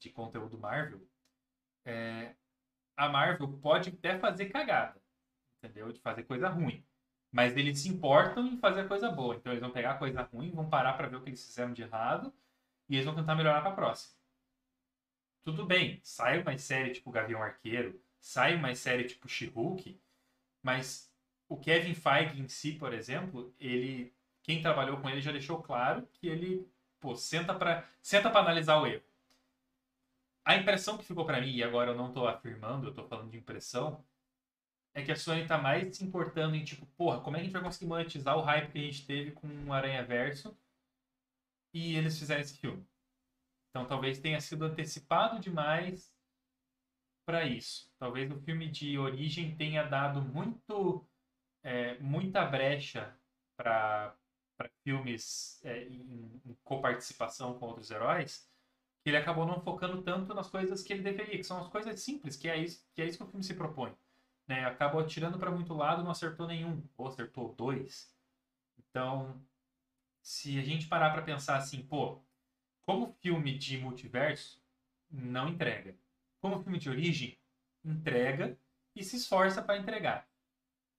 S1: de conteúdo Marvel. É, a Marvel pode até fazer cagada, entendeu? De fazer coisa ruim. Mas eles se importam em fazer coisa boa. Então eles vão pegar coisa ruim, vão parar para ver o que eles fizeram de errado e eles vão tentar melhorar para a próxima. Tudo bem, sai uma série tipo Gavião Arqueiro, sai uma série tipo She-Hulk, mas o Kevin Feige em si, por exemplo, ele quem trabalhou com ele já deixou claro que ele pô, senta para senta para analisar o erro. A impressão que ficou para mim, e agora eu não estou afirmando, eu estou falando de impressão, é que a Sony está mais se importando em tipo, porra, como é que a gente vai conseguir monetizar o hype que a gente teve com o Aranha Verso e eles fizeram esse filme. Então talvez tenha sido antecipado demais para isso. Talvez o filme de origem tenha dado muito é, muita brecha para filmes é, em, em coparticipação com outros heróis, ele acabou não focando tanto nas coisas que ele deveria, que são as coisas simples, que é isso que, é isso que o filme se propõe. Né? Acabou atirando para muito lado, não acertou nenhum, ou acertou dois. Então, se a gente parar para pensar assim, pô, como filme de multiverso, não entrega. Como filme de origem, entrega e se esforça para entregar.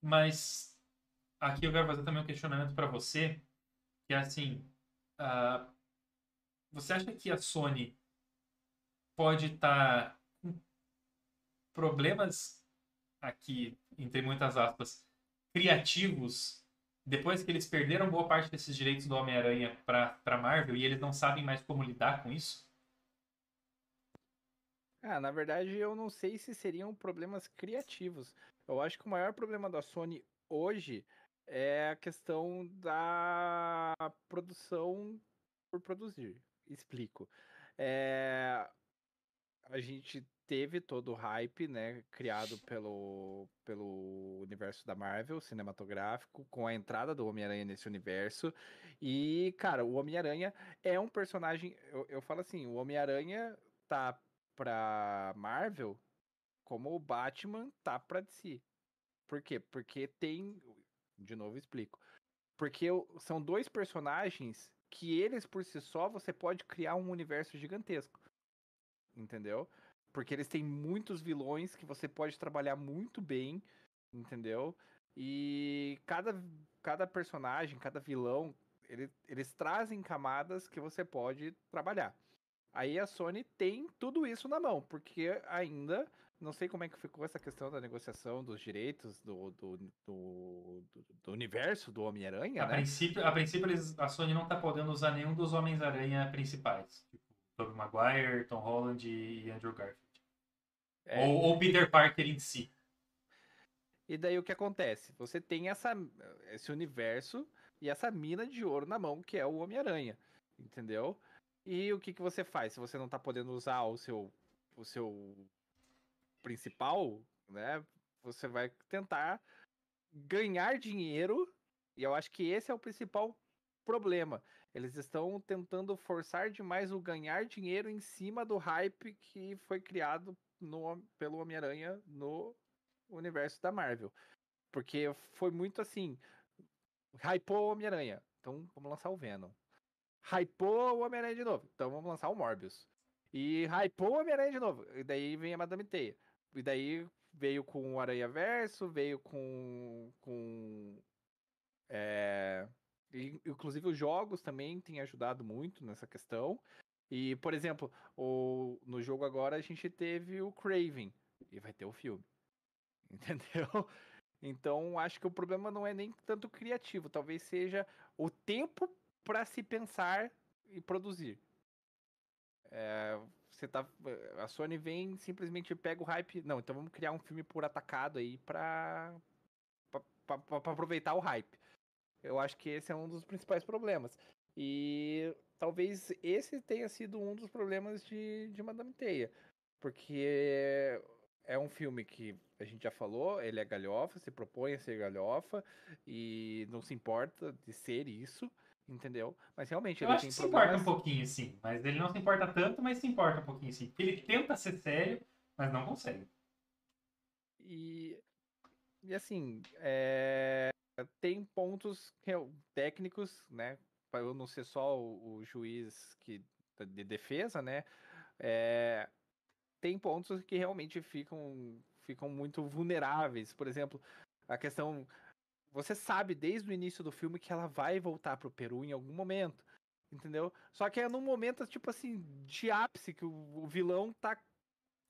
S1: Mas aqui eu quero fazer também um questionamento para você, que é assim, uh, você acha que a Sony pode estar tá com problemas aqui, entre muitas aspas, criativos depois que eles perderam boa parte desses direitos do Homem-Aranha para Marvel e eles não sabem mais como lidar com isso?
S2: Ah, na verdade, eu não sei se seriam problemas criativos. Eu acho que o maior problema da Sony hoje é a questão da produção por produzir. Explico. É... A gente teve todo o hype, né, criado pelo, pelo universo da Marvel cinematográfico, com a entrada do Homem-Aranha nesse universo. E, cara, o Homem-Aranha é um personagem. Eu, eu falo assim: o Homem-Aranha tá pra Marvel como o Batman tá pra DC. Por quê? Porque tem. De novo, explico. Porque são dois personagens que eles por si só você pode criar um universo gigantesco. Entendeu? Porque eles têm muitos vilões que você pode trabalhar muito bem, entendeu? E cada, cada personagem, cada vilão, ele, eles trazem camadas que você pode trabalhar. Aí a Sony tem tudo isso na mão, porque ainda não sei como é que ficou essa questão da negociação dos direitos do, do, do, do universo do Homem-Aranha.
S1: A,
S2: né?
S1: princípio, a princípio, eles, a Sony não está podendo usar nenhum dos Homens-Aranha principais. Tipo, Tobey Maguire, Tom Holland e Andrew Garfield. É. Ou, ou Peter Parker em si.
S2: E daí o que acontece? Você tem essa, esse universo e essa mina de ouro na mão, que é o Homem-Aranha. Entendeu? E o que, que você faz? Se você não tá podendo usar o seu, o seu principal, né? Você vai tentar ganhar dinheiro. E eu acho que esse é o principal problema. Eles estão tentando forçar demais o ganhar dinheiro em cima do hype que foi criado no, pelo Homem-Aranha no universo da Marvel. Porque foi muito assim. Hypou o Homem-Aranha. Então vamos lançar o Venom. Hypou o Homem-Aranha de novo. Então vamos lançar o Morbius. E hypou o Homem-Aranha de novo. E daí vem a Madame Teia. E daí veio com o Aranha Verso, veio com. com é, inclusive os jogos também têm ajudado muito nessa questão. E, por exemplo, o, no jogo agora a gente teve o Craven. E vai ter o filme. <laughs> Entendeu? Então, acho que o problema não é nem tanto criativo, talvez seja o tempo para se pensar e produzir. É, você tá, a Sony vem simplesmente pega o hype. Não, então vamos criar um filme por atacado aí para aproveitar o hype. Eu acho que esse é um dos principais problemas. E talvez esse tenha sido um dos problemas de, de Madame Teia. Porque é um filme que a gente já falou, ele é galhofa, se propõe a ser galhofa e não se importa de ser isso, entendeu? Mas realmente
S1: Eu
S2: ele
S1: acho
S2: tem
S1: que se
S2: problemas...
S1: importa um pouquinho, sim. Mas ele não se importa tanto, mas se importa um pouquinho, sim. Ele tenta ser sério, mas não consegue.
S2: E, e assim, é, tem pontos técnicos, né? Para eu não ser só o, o juiz que, de defesa, né? É, tem pontos que realmente ficam, ficam muito vulneráveis. Por exemplo, a questão. Você sabe desde o início do filme que ela vai voltar pro Peru em algum momento. Entendeu? Só que é num momento, tipo assim, de ápice, que o, o vilão tá.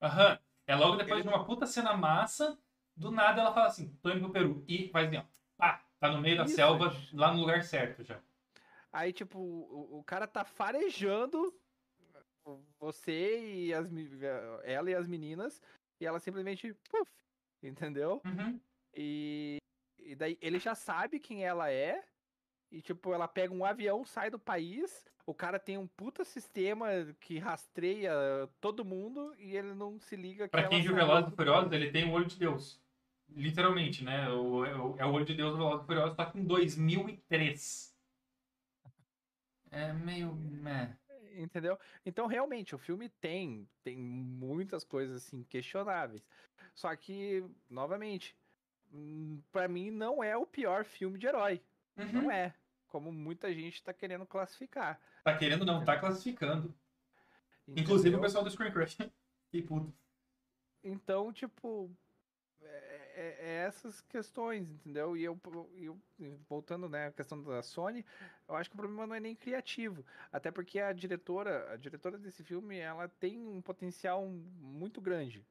S1: Aham. É logo depois Ele... de uma puta cena massa, do nada ela fala assim, tô indo pro Peru. E faz assim, ó. Pá, tá no meio da Isso, selva, gente. lá no lugar certo já.
S2: Aí, tipo, o, o cara tá farejando você e as ela e as meninas e ela simplesmente puff, entendeu?
S1: Uhum.
S2: E, e daí ele já sabe quem ela é e tipo ela pega um avião, sai do país, o cara tem um puta sistema que rastreia todo mundo e ele não se liga.
S1: Para quem viu Velozes e Furiosos, ele tem o olho de Deus. Literalmente, né? O, o, é o olho de Deus do Velozes e Furiosos, só que em 2003. É meio. Meh
S2: entendeu? Então, realmente, o filme tem, tem muitas coisas assim questionáveis. Só que, novamente, para mim não é o pior filme de herói. Uhum. Não é. Como muita gente tá querendo classificar.
S1: Tá querendo não, tá classificando. Entendeu? Inclusive o pessoal do Screen Crush. <laughs> que puto.
S2: Então, tipo, é, é, essas questões, entendeu? E eu, eu, voltando, né, a questão da Sony, eu acho que o problema não é nem criativo, até porque a diretora, a diretora desse filme, ela tem um potencial muito grande,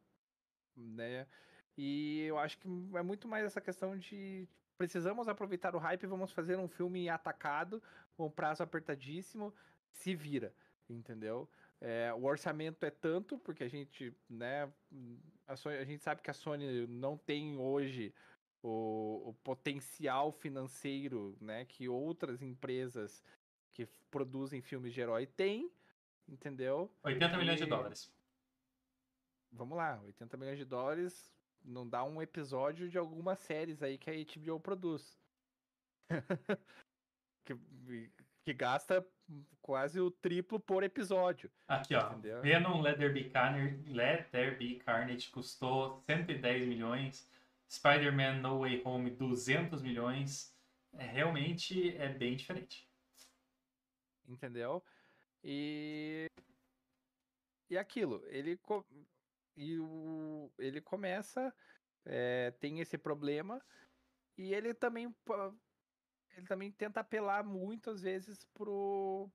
S2: né? E eu acho que é muito mais essa questão de precisamos aproveitar o hype, vamos fazer um filme atacado, com prazo apertadíssimo, se vira, entendeu? É, o orçamento é tanto, porque a gente, né, a, Sony, a gente sabe que a Sony não tem hoje o, o, potencial financeiro, né, que outras empresas que produzem filmes de herói têm, entendeu?
S1: 80 e... milhões de dólares.
S2: Vamos lá, 80 milhões de dólares não dá um episódio de algumas séries aí que a HBO produz. <laughs> que, que gasta quase o triplo por episódio.
S1: Aqui, ó. Entendeu? Venom Let There Be Carnage, Let There Be Carnage custou 110 milhões. Spider-Man No Way Home 200 milhões. É, realmente é bem diferente.
S2: Entendeu? E e aquilo, ele e o ele começa é, tem esse problema e ele também ele também tenta apelar muitas vezes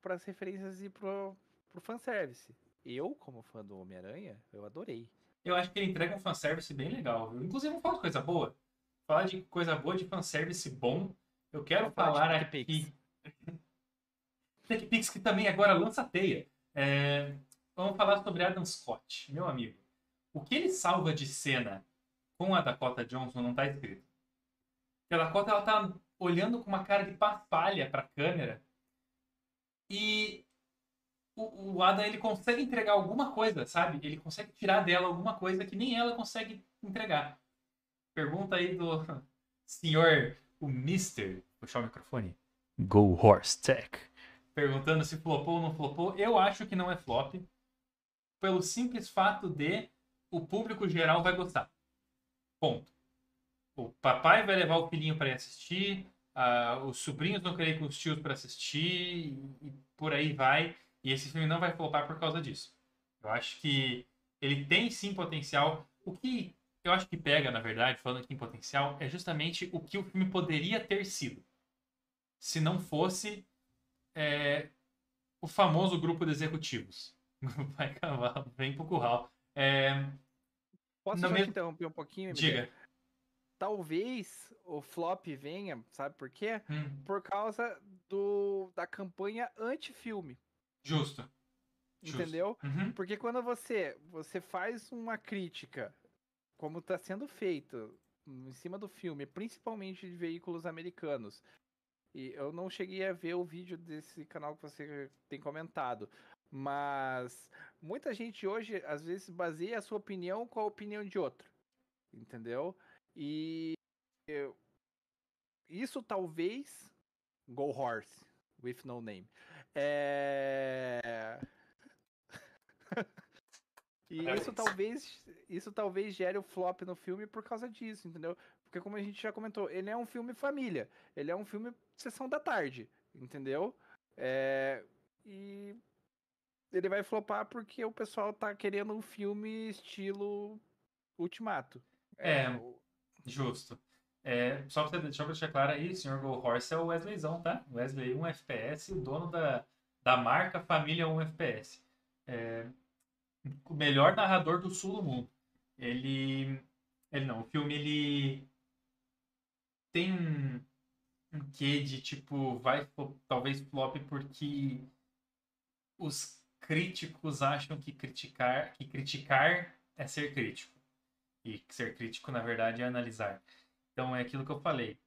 S2: para as referências e pro, pro fanservice. Eu, como fã do Homem-Aranha, eu adorei.
S1: Eu acho que ele entrega um fanservice bem legal, viu? Inclusive, vamos falar de coisa boa. Falar de coisa boa, de fanservice bom. Eu quero falar, falar aqui. <laughs> TechPix, que também agora lança teia. É... Vamos falar sobre Adam Scott, meu amigo. O que ele salva de cena com a Dakota Johnson não está escrito. Porque a Dakota ela tá olhando com uma cara de paspalha para a câmera e o, o Adam ele consegue entregar alguma coisa, sabe? Ele consegue tirar dela alguma coisa que nem ela consegue entregar. Pergunta aí do <laughs> senhor, o Mister, puxar o microfone. Go Horse Tech. perguntando se flopou ou não flopou. Eu acho que não é flop. Pelo simples fato de o público geral vai gostar. Ponto. O papai vai levar o filhinho para assistir, uh, os sobrinhos vão querer ir com os tios para assistir, e por aí vai. E esse filme não vai flopar por causa disso. Eu acho que ele tem sim potencial. O que eu acho que pega, na verdade, falando aqui em potencial, é justamente o que o filme poderia ter sido. Se não fosse é, o famoso grupo de executivos. <laughs> Vai cavalo, vem pro curral. É,
S2: Posso só mesmo... te interromper um pouquinho?
S1: Diga.
S2: Talvez o flop venha, sabe por quê?
S1: Hum.
S2: Por causa do, da campanha anti-filme.
S1: Justo.
S2: Entendeu?
S1: Uhum.
S2: Porque quando você, você faz uma crítica, como está sendo feito em cima do filme, principalmente de veículos americanos, e eu não cheguei a ver o vídeo desse canal que você tem comentado, mas muita gente hoje, às vezes, baseia a sua opinião com a opinião de outro. Entendeu? E eu, isso talvez. Go Horse, with no name. É. <laughs> e isso talvez, isso talvez gere o flop no filme por causa disso, entendeu? Porque como a gente já comentou, ele é um filme família, ele é um filme sessão da tarde, entendeu? É, e ele vai flopar porque o pessoal tá querendo um filme estilo Ultimato.
S1: É, é justo. É, só pra deixar, deixar claro aí, o Sr. Go Horse é o Wesleyzão, tá? Wesley 1 FPS, o dono da, da marca Família 1 FPS. É, o melhor narrador do sul do mundo. Ele. Ele não, o filme ele tem um, um quê de tipo, vai talvez flop porque os críticos acham que criticar, que criticar é ser crítico. E ser crítico, na verdade, é analisar. Então é aquilo que eu falei.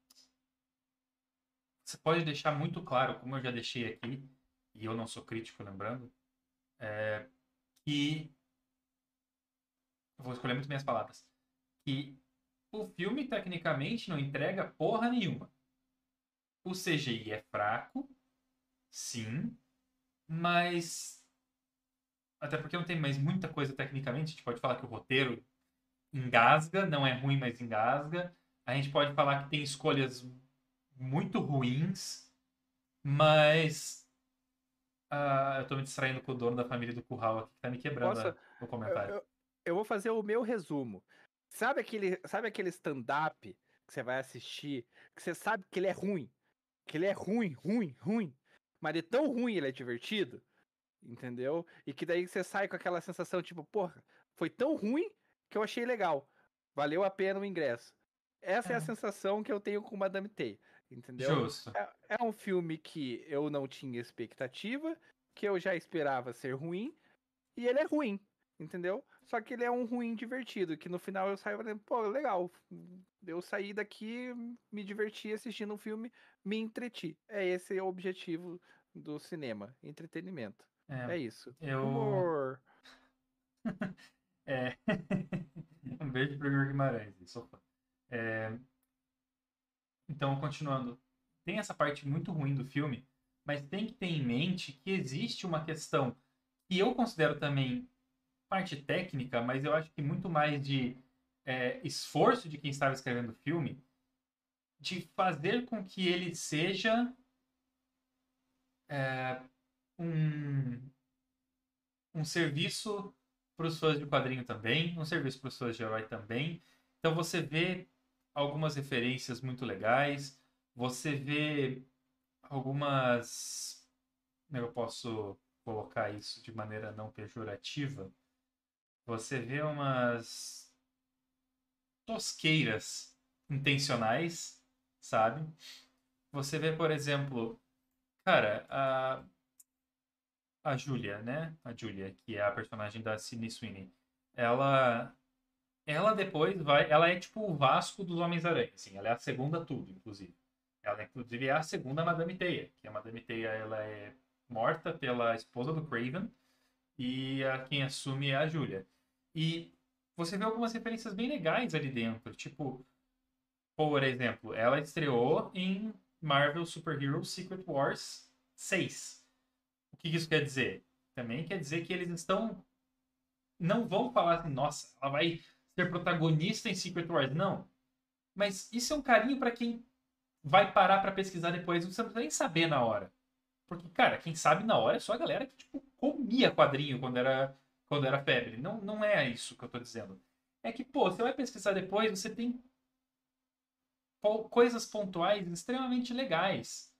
S1: Você pode deixar muito claro, como eu já deixei aqui, e eu não sou crítico, lembrando, é, que. Eu vou escolher muito minhas palavras. Que o filme, tecnicamente, não entrega porra nenhuma. O CGI é fraco, sim, mas. Até porque não tem mais muita coisa tecnicamente. A gente pode falar que o roteiro engasga, não é ruim, mas engasga. A gente pode falar que tem escolhas muito ruins, mas. Uh, eu tô me distraindo com o dono da família do Curral aqui, que tá me quebrando Nossa, no comentário.
S2: Eu, eu, vou fazer o meu resumo. Sabe aquele, sabe aquele stand-up que você vai assistir, que você sabe que ele é ruim? Que ele é ruim, ruim, ruim. Mas de tão ruim ele é divertido? Entendeu? E que daí você sai com aquela sensação, tipo, porra, foi tão ruim que eu achei legal. Valeu a pena o ingresso. Essa é, é a sensação que eu tenho com Madame T, entendeu?
S1: Justo.
S2: É, é, um filme que eu não tinha expectativa, que eu já esperava ser ruim, e ele é ruim, entendeu? Só que ele é um ruim divertido, que no final eu saio falando, pô, legal. Eu saí daqui, me diverti assistindo um filme, me entreti. É esse o objetivo do cinema, entretenimento. É, é isso.
S1: Eu... Humor. <laughs> é. <laughs> um beijo pro Igor Guimarães, sou fã. É... Então, continuando. Tem essa parte muito ruim do filme, mas tem que ter em mente que existe uma questão que eu considero também parte técnica, mas eu acho que muito mais de é, esforço de quem estava escrevendo o filme, de fazer com que ele seja é, um, um serviço para os fãs de quadrinho também, um serviço para os fãs de herói também. Então você vê algumas referências muito legais. Você vê algumas. É eu posso colocar isso de maneira não pejorativa? Você vê umas tosqueiras intencionais, sabe? Você vê, por exemplo, cara, a a Julia, né? A Julia, que é a personagem da Sidney Sweeney. Ela ela depois vai. Ela é tipo o Vasco dos Homens-Aranha, assim. Ela é a segunda tudo, inclusive. Ela, inclusive, é a segunda Madame Teia. Que a Madame Teia ela é morta pela esposa do Craven. E a, quem assume é a Julia. E você vê algumas referências bem legais ali dentro. Tipo, por exemplo, ela estreou em Marvel Super Hero Secret Wars 6. Que isso quer dizer? Também quer dizer que eles estão. Não vão falar assim, nossa, ela vai ser protagonista em Secret Wars. Não. Mas isso é um carinho para quem vai parar para pesquisar depois. Não precisa nem saber na hora. Porque, cara, quem sabe na hora é só a galera que, tipo, comia quadrinho quando era, quando era febre. Não, não é isso que eu tô dizendo. É que, pô, você vai pesquisar depois, você tem coisas pontuais extremamente legais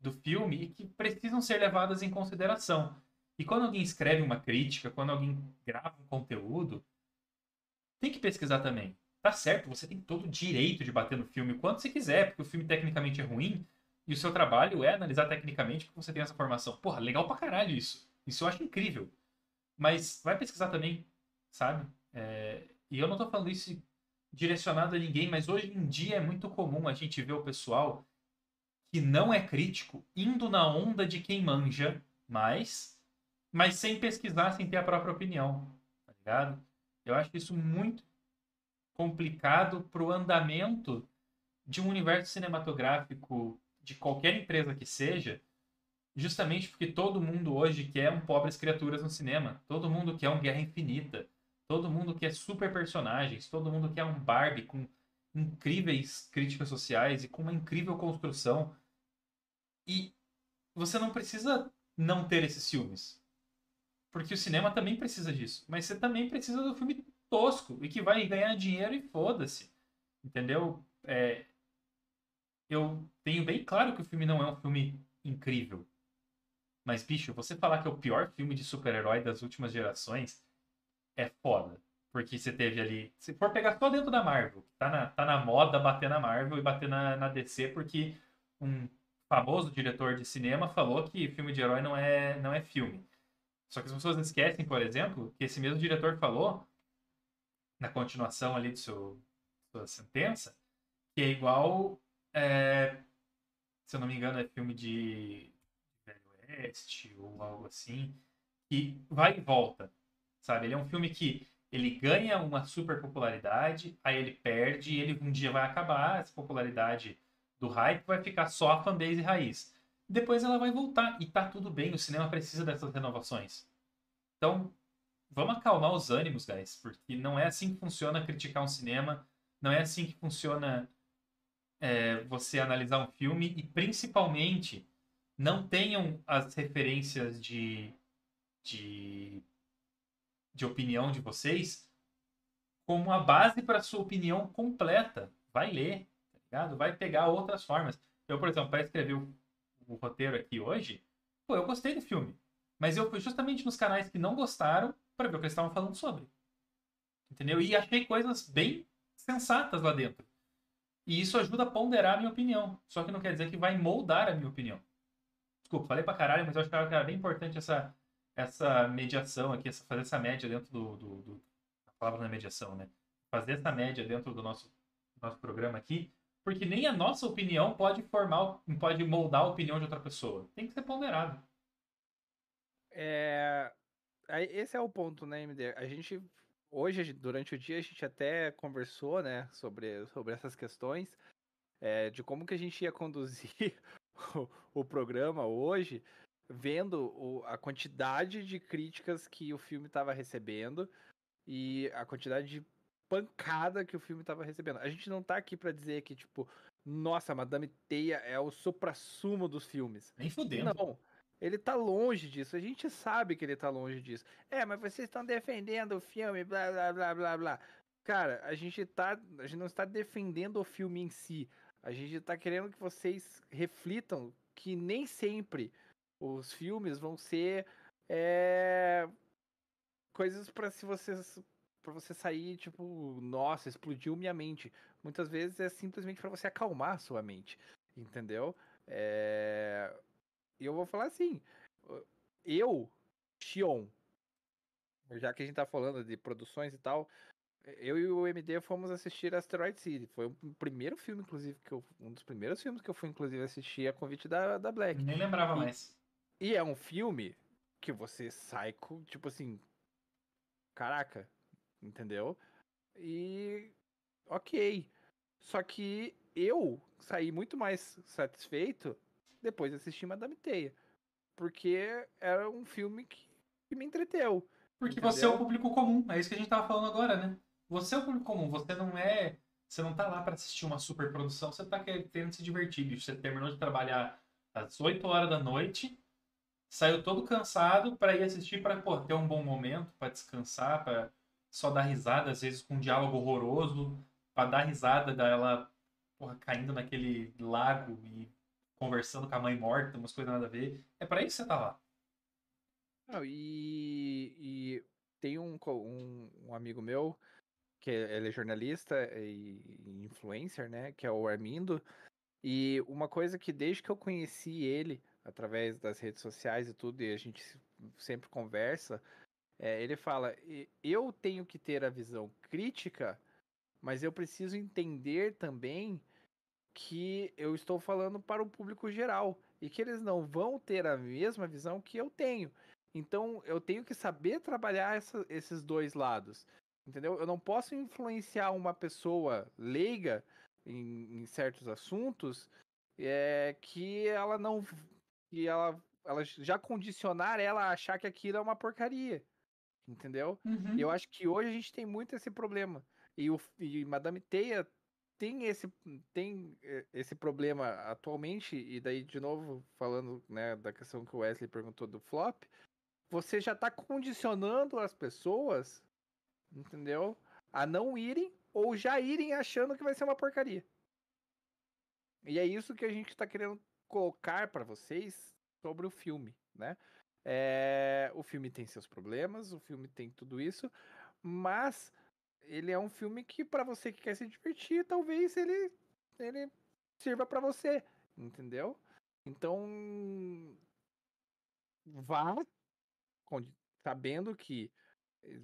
S1: do filme e que precisam ser levadas em consideração. E quando alguém escreve uma crítica, quando alguém grava um conteúdo, tem que pesquisar também. Tá certo, você tem todo o direito de bater no filme quando você quiser, porque o filme tecnicamente é ruim e o seu trabalho é analisar tecnicamente porque você tem essa formação. Porra, legal pra caralho isso. Isso eu acho incrível. Mas vai pesquisar também, sabe? É... E eu não tô falando isso direcionado a ninguém, mas hoje em dia é muito comum a gente ver o pessoal que não é crítico indo na onda de quem manja mais, mas sem pesquisar, sem ter a própria opinião, tá ligado? Eu acho isso muito complicado para o andamento de um universo cinematográfico de qualquer empresa que seja, justamente porque todo mundo hoje quer um pobres criaturas no cinema, todo mundo quer um Guerra Infinita, todo mundo quer super personagens, todo mundo quer um Barbie com incríveis críticas sociais e com uma incrível construção. E você não precisa não ter esses filmes. Porque o cinema também precisa disso. Mas você também precisa do filme tosco e que vai ganhar dinheiro e foda-se. Entendeu? É, eu tenho bem claro que o filme não é um filme incrível. Mas, bicho, você falar que é o pior filme de super-herói das últimas gerações é foda. Porque você teve ali. Se for pegar só dentro da Marvel, tá na, tá na moda bater na Marvel e bater na, na DC, porque um famoso diretor de cinema falou que filme de herói não é, não é filme. Só que as pessoas esquecem, por exemplo, que esse mesmo diretor falou, na continuação ali de seu, sua sentença, que é igual. É, se eu não me engano, é filme de Velho Oeste ou algo assim, que vai e volta, sabe? Ele é um filme que ele ganha uma super popularidade, aí ele perde e ele um dia vai acabar, essa popularidade do hype vai ficar só a fanbase raiz depois ela vai voltar. E tá tudo bem, o cinema precisa dessas renovações. Então, vamos acalmar os ânimos, guys, porque não é assim que funciona criticar um cinema, não é assim que funciona é, você analisar um filme e, principalmente, não tenham as referências de, de, de opinião de vocês como a base para sua opinião completa. Vai ler, tá ligado? Vai pegar outras formas. Eu, por exemplo, para escrever o o roteiro aqui hoje, pô, eu gostei do filme. Mas eu fui justamente nos canais que não gostaram para ver o que eles estavam falando sobre. Entendeu? E achei coisas bem sensatas lá dentro. E isso ajuda a ponderar a minha opinião. Só que não quer dizer que vai moldar a minha opinião. Desculpa, falei pra caralho, mas eu acho que era bem importante essa, essa mediação aqui, essa, fazer essa média dentro do, do, do. A palavra na é mediação, né? Fazer essa média dentro do nosso, nosso programa aqui porque nem a nossa opinião pode formar, pode moldar a opinião de outra pessoa. Tem que ser ponderado.
S2: É... Esse é o ponto, né, MD? A gente hoje, durante o dia, a gente até conversou, né, sobre, sobre essas questões, é, de como que a gente ia conduzir <laughs> o, o programa hoje, vendo o, a quantidade de críticas que o filme estava recebendo e a quantidade de pancada que o filme tava recebendo. A gente não tá aqui para dizer que, tipo, nossa, Madame Teia é o supra-sumo dos filmes.
S1: Nem fudendo.
S2: Não. Ele tá longe disso. A gente sabe que ele tá longe disso. É, mas vocês estão defendendo o filme, blá blá blá blá blá. Cara, a gente tá. A gente não está defendendo o filme em si. A gente tá querendo que vocês reflitam que nem sempre os filmes vão ser é, coisas para se vocês para você sair, tipo, nossa, explodiu minha mente. Muitas vezes é simplesmente para você acalmar a sua mente, entendeu? É... Eu vou falar assim, eu, Xion, já que a gente tá falando de produções e tal, eu e o MD fomos assistir Asteroid City. Foi o primeiro filme, inclusive, que eu, um dos primeiros filmes que eu fui, inclusive, assistir a convite da, da Black.
S1: Nem lembrava
S2: e,
S1: mais.
S2: E é um filme que você sai com, tipo assim, caraca, entendeu? E ok. Só que eu saí muito mais satisfeito depois de assistir Madame Teia. porque era um filme que, que me entreteu.
S1: Porque
S2: Entendeu?
S1: você é o público comum, é isso que a gente tava falando agora, né? Você é o público comum, você não é. Você não tá lá pra assistir uma super produção, você tá querendo se divertir. bicho. Você terminou de trabalhar às 8 horas da noite, saiu todo cansado pra ir assistir pô, ter um bom momento, pra descansar, pra só dar risada, às vezes com um diálogo horroroso, pra dar risada dela porra, caindo naquele lago e conversando com a mãe morta, umas coisas nada a ver. É pra isso que você tá lá.
S2: Não, e, e tem um, um, um amigo meu, que ele é jornalista e influencer, né? Que é o Armindo. E uma coisa que desde que eu conheci ele, através das redes sociais e tudo, e a gente se- sempre conversa, é, ele fala, "E- eu tenho que ter a visão crítica, mas eu preciso entender também que eu estou falando para o público geral e que eles não vão ter a mesma visão que eu tenho. Então eu tenho que saber trabalhar essa- esses dois lados, entendeu? Eu não posso influenciar uma pessoa leiga em, em certos assuntos é, que ela não que ela, ela já condicionar ela a achar que aquilo é uma porcaria, entendeu? E eu acho que hoje a gente tem muito esse problema. E o e Madame Teia tem esse tem eh, esse problema atualmente e daí de novo falando, né, da questão que o Wesley perguntou do flop, você já tá condicionando as pessoas, entendeu? A não irem ou já irem achando que vai ser uma porcaria. E é isso que a gente tá querendo colocar para vocês sobre o filme, né? É, o filme tem seus problemas, o filme tem tudo isso, mas ele é um filme que para você que quer se divertir, talvez ele ele sirva para você, entendeu? Então vá sabendo que eh,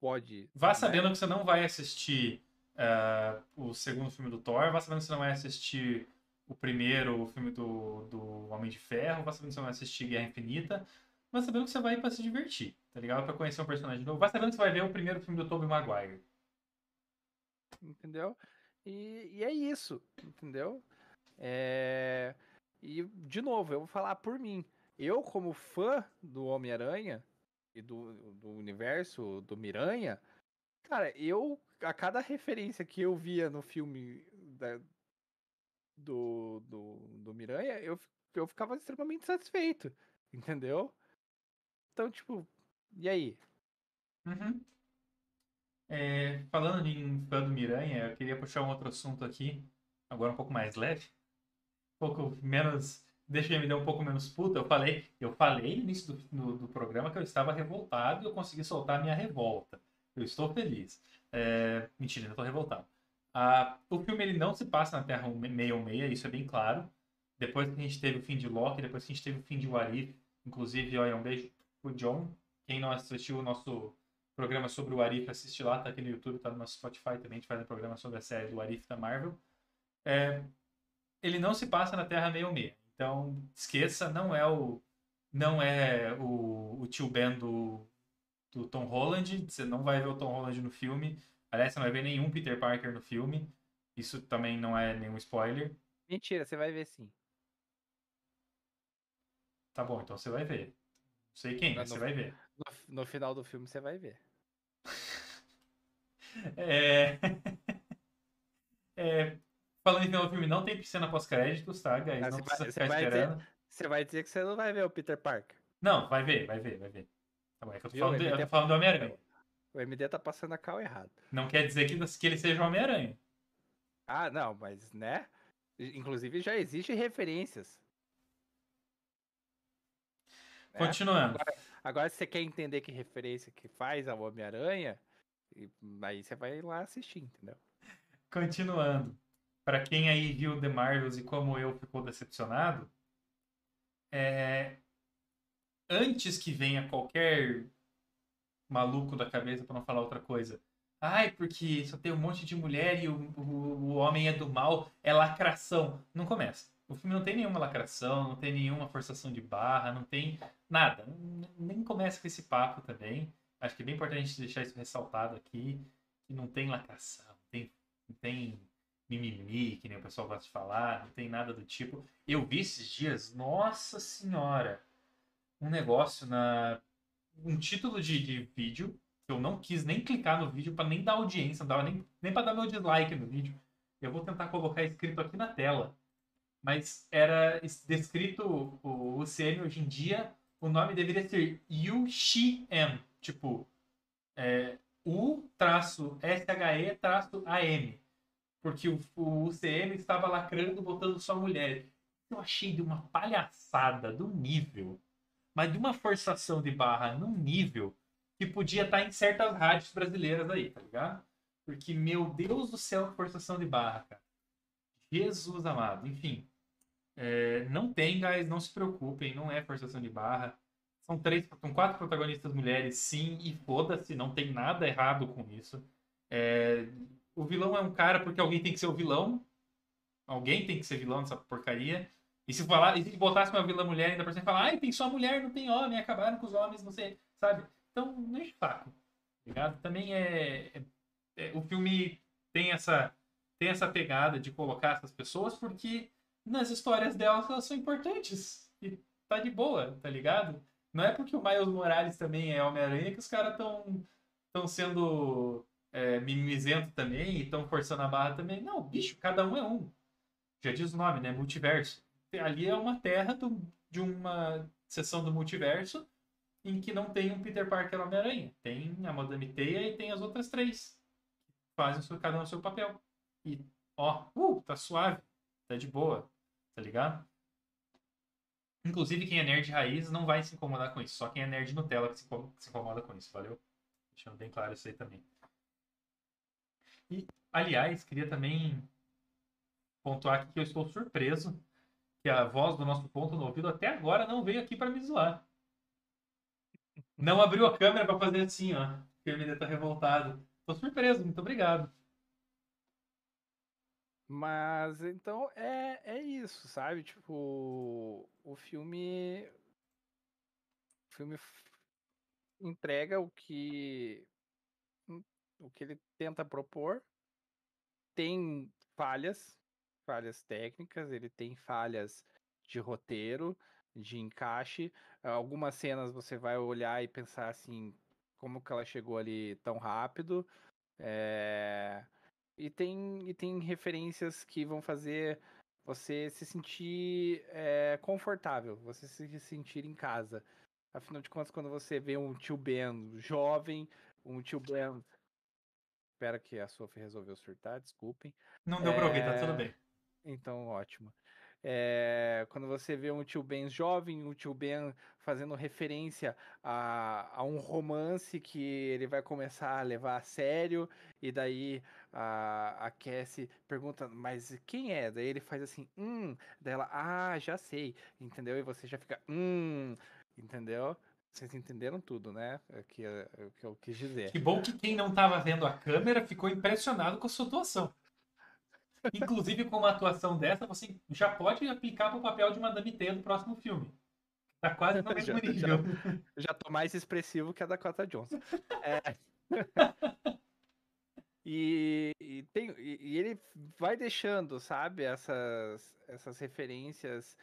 S2: pode
S1: Vá
S2: né,
S1: sabendo que você não vai assistir ah, o segundo filme do Thor, vá sabendo que você não vai assistir o primeiro, o filme do, do Homem de Ferro, vá sabendo que você vai assistir Guerra Infinita, vá sabendo que você vai pra se divertir, tá ligado? Pra conhecer um personagem novo. Vá sabendo que você vai ver o primeiro filme do Tobey Maguire.
S2: entendeu? E, e é isso, entendeu? É, E, de novo, eu vou falar por mim. Eu, como fã do Homem-Aranha e do, do universo do Miranha, cara, eu, a cada referência que eu via no filme da- do, do, do Miranha, eu, eu ficava extremamente satisfeito, entendeu? Então, tipo, e aí?
S1: Uhum. É, falando em fã do Miranha, eu queria puxar um outro assunto aqui, agora um pouco mais leve, um pouco menos, deixa eu me dar um pouco menos puta. Eu falei, eu falei no início do, do, do programa que eu estava revoltado e eu consegui soltar minha revolta. Eu estou feliz. É, mentira, eu estou revoltado. Ah, o filme ele não se passa na Terra 616, isso é bem claro. Depois que a gente teve o fim de Loki, depois que a gente teve o fim de Warif, inclusive, olha, um beijo pro John. Quem não assistiu o nosso programa sobre o Arif, assiste lá, tá aqui no YouTube, tá no nosso Spotify também, a gente faz um programa sobre a série do Arif da Marvel. É, ele não se passa na Terra 616. Então, esqueça, não é o não é o, o tio Ben do, do Tom Holland, você não vai ver o Tom Holland no filme. Aliás, você não vai ver nenhum Peter Parker no filme. Isso também não é nenhum spoiler.
S2: Mentira, você vai ver sim.
S1: Tá bom, então você vai ver. Não sei quem, mas
S2: Não,
S1: você vai ver.
S2: No, no final do filme você vai ver. <laughs>
S1: É... <laughs> é, Falando em final do filme, não tem cena pós-créditos, tá, guys?
S2: Ah,
S1: Não
S2: você
S1: precisa
S2: vai-
S1: ficar
S2: você vai ter-
S1: esperando.
S2: Você vai dizer que você não vai ver o Peter Parker.
S1: Não, vai ver, vai ver, vai ver. Tá bom, é que eu tô
S2: Viu?
S1: falando, eu tô falando do Homem-Aranha.
S2: O MD tá passando a cal errado.
S1: Não quer dizer que, que ele seja o Homem-Aranha.
S2: Ah, não, mas né? Inclusive já existem referências. né?
S1: Continuando.
S2: Agora, se você quer entender que referência que faz ao Homem-Aranha, aí você vai lá assistir, entendeu?
S1: Continuando. Pra quem aí viu The Marvels e como eu ficou decepcionado, é... antes que venha qualquer maluco da cabeça pra não falar outra coisa. Ai, porque só tem um monte de mulher e o, o, o homem é do mal, é lacração. Não começa. O filme não tem nenhuma lacração, não tem nenhuma forçação de barra, não tem nada. Nem começa com esse papo também. Acho que é bem importante deixar isso ressaltado aqui, que não tem lacração, não tem, não tem mimimi, que nem o pessoal gosta de falar, não tem nada do tipo. Eu vi esses dias, nossa senhora, um negócio na. Um título de, de vídeo, eu não quis nem clicar no vídeo para nem dar audiência, não dava nem, nem para dar meu dislike no vídeo. Eu vou tentar colocar escrito aqui na tela. Mas era descrito o UCM hoje em dia, o nome deveria ser Yu Shi M. Tipo, é, U-SHE-AM. Porque o, o UCM estava lacrando botando só mulher. Eu achei de uma palhaçada do nível, mas de uma forçação de barra num nível que podia estar em certas rádios brasileiras aí, tá ligado? Porque, meu Deus do céu, que forçação de barra, cara. Jesus amado. Enfim, é, não tem, guys, não se preocupem, não é forçação de barra. São três, são quatro protagonistas mulheres, sim, e foda-se, não tem nada errado com isso. É, o vilão é um cara porque alguém tem que ser o vilão. Alguém tem que ser vilão nessa porcaria. E se falar, e se botasse uma vilã mulher ainda por cima falar, ai, tem só mulher, não tem homem, acabaram com os homens, não sei, sabe? Então, não é saco. Tá ligado? Também é, é, é, o filme tem essa tem essa pegada de colocar essas pessoas porque nas histórias delas elas são importantes e tá de boa, tá ligado? Não é porque o Miles Morales também é Homem-Aranha que os caras estão estão sendo é, mimizento também e estão forçando a barra também. Não, bicho, cada um é um. Já diz o nome, né? Multiverso. Ali é uma terra do, de uma seção do multiverso em que não tem um Peter Parker Homem-Aranha. Tem a Madame Teia e tem as outras três. Fazem cada um o seu papel. E, ó, uh, tá suave. Tá de boa. Tá ligado? Inclusive, quem é nerd raiz não vai se incomodar com isso. Só quem é nerd Nutella que se, se incomoda com isso, valeu? Deixando bem claro isso aí também. E, aliás, queria também pontuar aqui que eu estou surpreso que a voz do nosso ponto no ouvido até agora não veio aqui para me zoar. Não abriu a câmera para fazer assim, ó. O Firmino tá revoltado. Tô surpreso, muito obrigado.
S2: Mas então é, é isso, sabe? Tipo, o filme. O filme entrega o que. O que ele tenta propor. Tem falhas, falhas técnicas, ele tem falhas de roteiro, de encaixe. Algumas cenas você vai olhar e pensar assim, como que ela chegou ali tão rápido. É e tem, e tem referências que vão fazer você se sentir é, confortável, você se sentir em casa. Afinal de contas, quando você vê um tio Ben jovem, um tio Ben. Espera que a Sophie resolveu surtar, desculpem.
S1: Não deu é... pra ouvir, tá tudo bem.
S2: Então, ótimo. É, quando você vê um tio Ben jovem, um tio Ben fazendo referência a, a um romance que ele vai começar a levar a sério, e daí a, a Cassie pergunta, mas quem é? Daí ele faz assim, hum, daí ela, ah, já sei, entendeu? E você já fica, hum, entendeu? Vocês entenderam tudo, né? O que, o que eu quis dizer.
S1: Que bom que quem não estava vendo a câmera ficou impressionado com a sua atuação. Inclusive, com uma atuação dessa, você já pode aplicar para o papel de Madame Teia do próximo filme. Tá quase no <laughs> mesmo nível. Já,
S2: já tô mais expressivo que a Dakota Johnson. <laughs> É... e, e, tem, e, ele vai deixando, sabe, essas, essas referências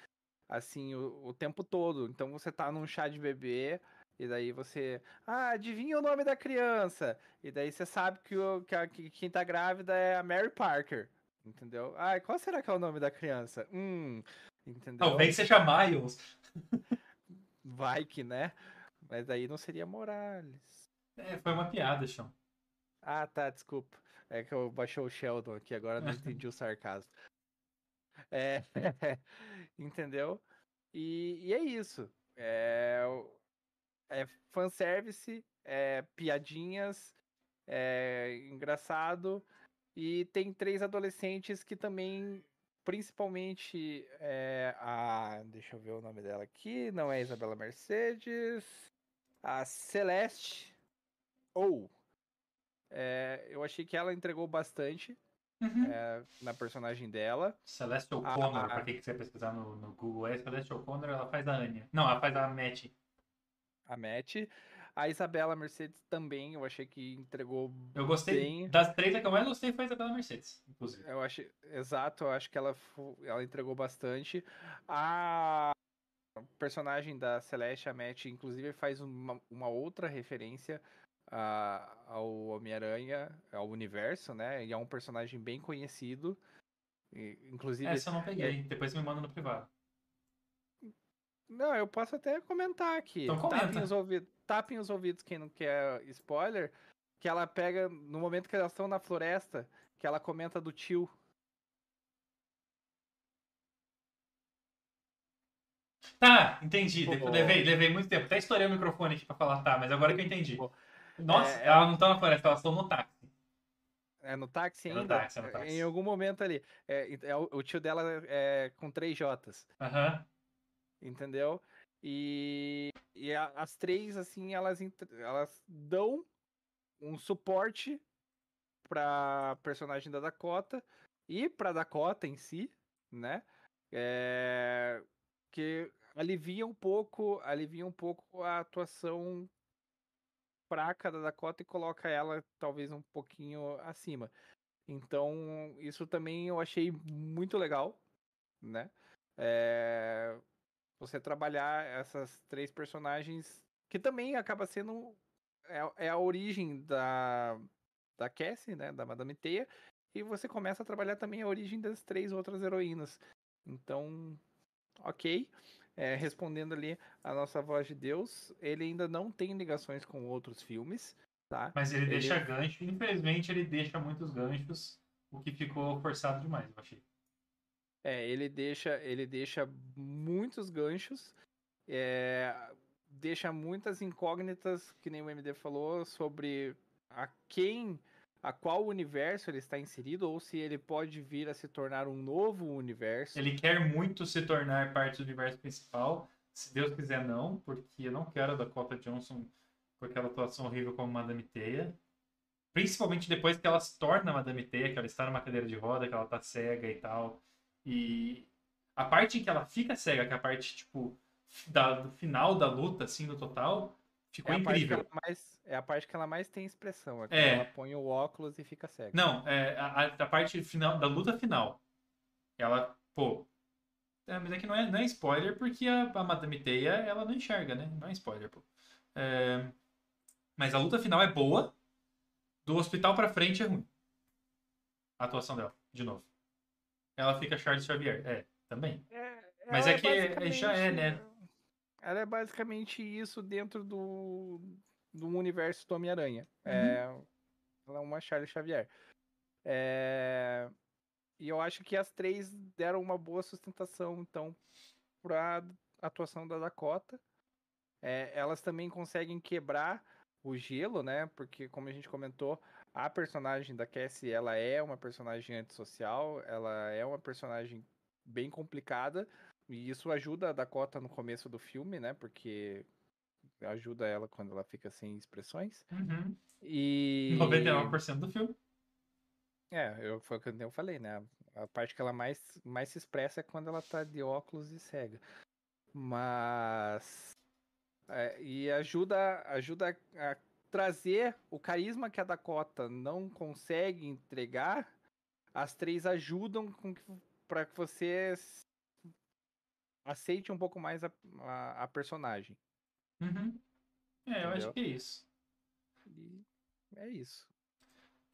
S2: assim o, o tempo todo. Então você tá num chá de bebê. E daí você, ah, adivinha o nome da criança. E daí você sabe que, o, que, a, que quem tá grávida é a Mary Parker. Entendeu? Ah, qual será que é o nome da criança? Hum, entendeu?
S1: Talvez seja Miles.
S2: Vai que, né? Mas aí não seria Morales.
S1: É, foi uma piada, Chão.
S2: Ah, tá, desculpa. É que eu baixou o Sheldon aqui, agora não entendi o sarcasmo. É, <laughs> entendeu? E, e, é isso. É, é fanservice, é piadinhas, é engraçado. E tem três adolescentes que também, principalmente é, a. Deixa eu ver o nome dela aqui. Não é a Isabela Mercedes. A Celeste. Ou. É, eu achei que ela entregou bastante uhum. é, na personagem dela.
S1: Celeste O'Connor, a... pra quem quiser pesquisar no, no Google, é Celeste O'Connor, ela faz a Anya. Não, ela faz a Matt.
S2: A Matt. A Isabela Mercedes também, eu achei que entregou
S1: Eu gostei.
S2: bem.
S1: Das três, a que eu mais gostei foi a Isabela Mercedes, inclusive.
S2: Eu achei, exato, eu acho que ela, ela entregou bastante. A personagem da Celeste, a Matt, inclusive faz uma, uma outra referência a- ao Homem-Aranha, ao universo, né? E é um personagem bem conhecido. E, inclusive,
S1: Essa eu não peguei. Depois me manda no privado.
S2: Não, eu posso até comentar aqui.
S1: Então comenta.
S2: Tapem os, ouvidos, tapem os ouvidos quem não quer spoiler. Que ela pega, no momento que elas estão na floresta, que ela comenta do tio.
S1: Tá, entendi.
S2: Pô.
S1: Levei, levei muito tempo. Até estourei o microfone aqui pra falar tá, mas agora que eu entendi.
S2: Pô.
S1: Nossa,
S2: É,
S1: elas não estão na floresta, elas estão no táxi.
S2: É no táxi
S1: É no
S2: ainda?
S1: táxi, é no táxi.
S2: Em algum momento ali. É, é o, o tio dela é com três Jotas,
S1: Aham.
S2: entendeu? E, e a- as três, assim, elas, elas dão um suporte pra personagem da Dakota e pra Dakota em si, né? É, que alivia um pouco, alivia um pouco a atuação fraca da Dakota e coloca ela talvez um pouquinho acima. Então, isso também eu achei muito legal, né? É, você trabalhar essas três personagens, que também acaba sendo é, é a origem da, da Cassie, né? Da Madame Teia, e você começa a trabalhar também a origem das três outras heroínas. Então, ok. É, respondendo ali a nossa voz de Deus, ele ainda não tem ligações com outros filmes, tá?
S1: Mas ele,
S2: Ele-
S1: deixa gancho. Infelizmente, ele deixa muitos ganchos, o que ficou forçado demais, eu achei.
S2: É, ele deixa, ele deixa muitos ganchos, é, deixa muitas incógnitas, que nem o MD falou, sobre a quem, a qual universo ele está inserido, ou se ele pode vir a se tornar um novo universo.
S1: Ele quer muito se tornar parte do universo principal. Se Deus quiser, não, porque eu não quero a Dakota Johnson com aquela atuação horrível como Madame Teia. Principalmente depois que ela se torna Madame Teia, que ela está numa cadeira de roda, que ela tá cega e tal. E a parte em que ela fica cega, que é a parte, tipo, da, do final da luta, assim, do total, ficou
S2: é
S1: incrível.
S2: mais, é a parte que ela mais tem expressão, é
S1: É.
S2: ela põe o óculos e fica cega.
S1: Não, é, a, a- a parte final, da luta final. Ela, pô. É, mas é que não é, não é spoiler, porque a, a Madame Teia, ela não enxerga, né? Não é spoiler, pô. É, mas a luta final é boa. Do hospital pra frente é ruim. A atuação dela, de novo. Ela fica Charles Xavier. É, também.
S2: É,
S1: Mas
S2: ela
S1: é que já é, né?
S2: Ela é basicamente isso dentro do, do universo do Homem-Aranha.
S1: Uhum.
S2: É, ela é uma Charles Xavier. É, e eu acho que as três deram uma boa sustentação, então, para atuação da Dakota. É, elas também conseguem quebrar o gelo, né? Porque, como a gente comentou, a personagem da Cassie, ela é uma personagem antissocial, ela é uma personagem bem complicada, e isso ajuda a Dakota no começo do filme, né? Porque ajuda ela quando ela fica sem expressões.
S1: Uhum.
S2: E
S1: 99% do filme.
S2: é, eu, foi o que eu falei, né? A parte que ela mais, mais se expressa é quando ela tá de óculos e cega. Mas. é, e ajuda, ajuda a, a trazer o carisma que a Dakota não consegue entregar. As três ajudam com que, para que você aceite um pouco mais a, a, a personagem.
S1: Uhum. É, eu acho
S2: Entendeu?
S1: que é isso.
S2: E é isso.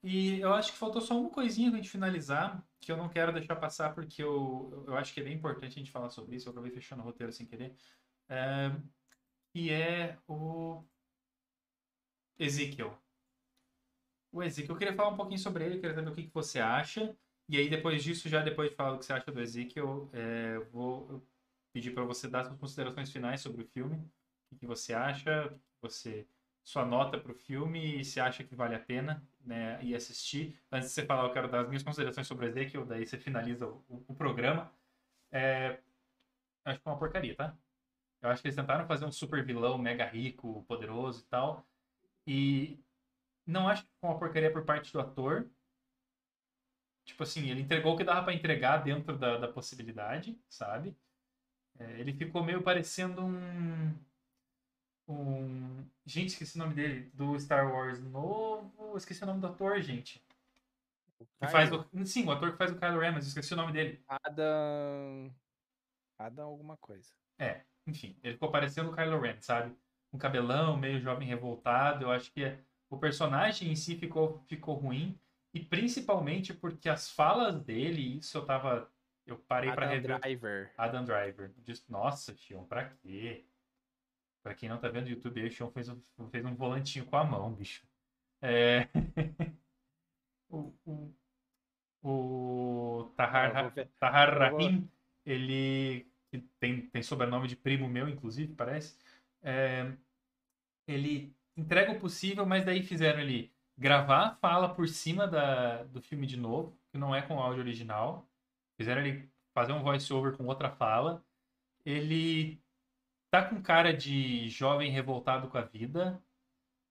S1: E eu acho que faltou só uma coisinha pra gente finalizar, que eu não quero deixar passar, porque eu, eu acho que é bem importante a gente falar sobre isso. Eu acabei fechando o roteiro sem querer. É, que é o Ezekiel. O Ezekiel, eu queria falar um pouquinho sobre ele, queria saber o que, que você acha. E aí, depois disso, já depois de falar o que você acha do Ezekiel, é, eu vou pedir para você dar suas considerações finais sobre o filme. O que, que você acha, o você sua nota pro filme e se acha que vale a pena né, ir assistir. Antes de você falar, eu quero dar as minhas considerações sobre o Ezekiel, daí você finaliza o, o- o programa. É, acho que é uma porcaria, tá? Eu acho que eles tentaram fazer um super vilão mega rico, poderoso e tal. E não acho que foi uma porcaria por parte do ator. Tipo assim, ele entregou o que dava pra entregar dentro da, da possibilidade, sabe? É, ele ficou meio parecendo um um. Gente, esqueci o nome dele. Do Star Wars novo. Esqueci o nome do ator, gente. Que faz o... Sim, o ator que faz o Kylo Ren, mas esqueci o nome dele.
S2: Adam. Adam alguma coisa.
S1: É, enfim, ele ficou parecendo o Kylo Ren, sabe? Um cabelão, meio jovem revoltado. Eu acho que o personagem em si ficou, ficou ruim. E principalmente porque as falas dele, isso eu tava. Eu parei para rever.
S2: Driver.
S1: Adam Driver. Disse, Nossa, Xion, pra quê? Pra quem não tá vendo o YouTube, o Xion fez um, fez um volantinho com a mão, bicho. É... <laughs> o, o, o Tahar, Tahar Rahim, ele tem, tem sobrenome de primo meu, inclusive, parece. É, ele entrega o possível, mas daí fizeram ele gravar a fala por cima da, do filme de novo, que não é com áudio original. Fizeram ele fazer um voice-over com outra fala. Ele tá com cara de jovem revoltado com a vida.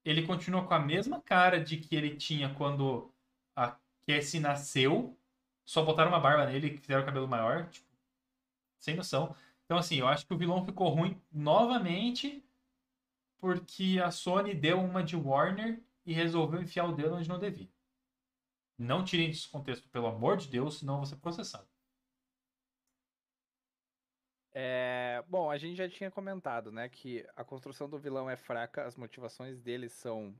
S1: Ele continua com a mesma cara de que ele tinha quando a Cassie nasceu. Só botaram uma barba nele e fizeram o cabelo maior. Tipo, sem noção. Então, assim, eu acho que o vilão ficou ruim novamente porque a Sony deu uma de Warner e resolveu enfiar o dedo onde não devia. Não tirem desse contexto, pelo amor de Deus, senão vou ser processado.
S2: É, bom, a gente já tinha comentado, né, que a construção do vilão é fraca, as motivações dele são.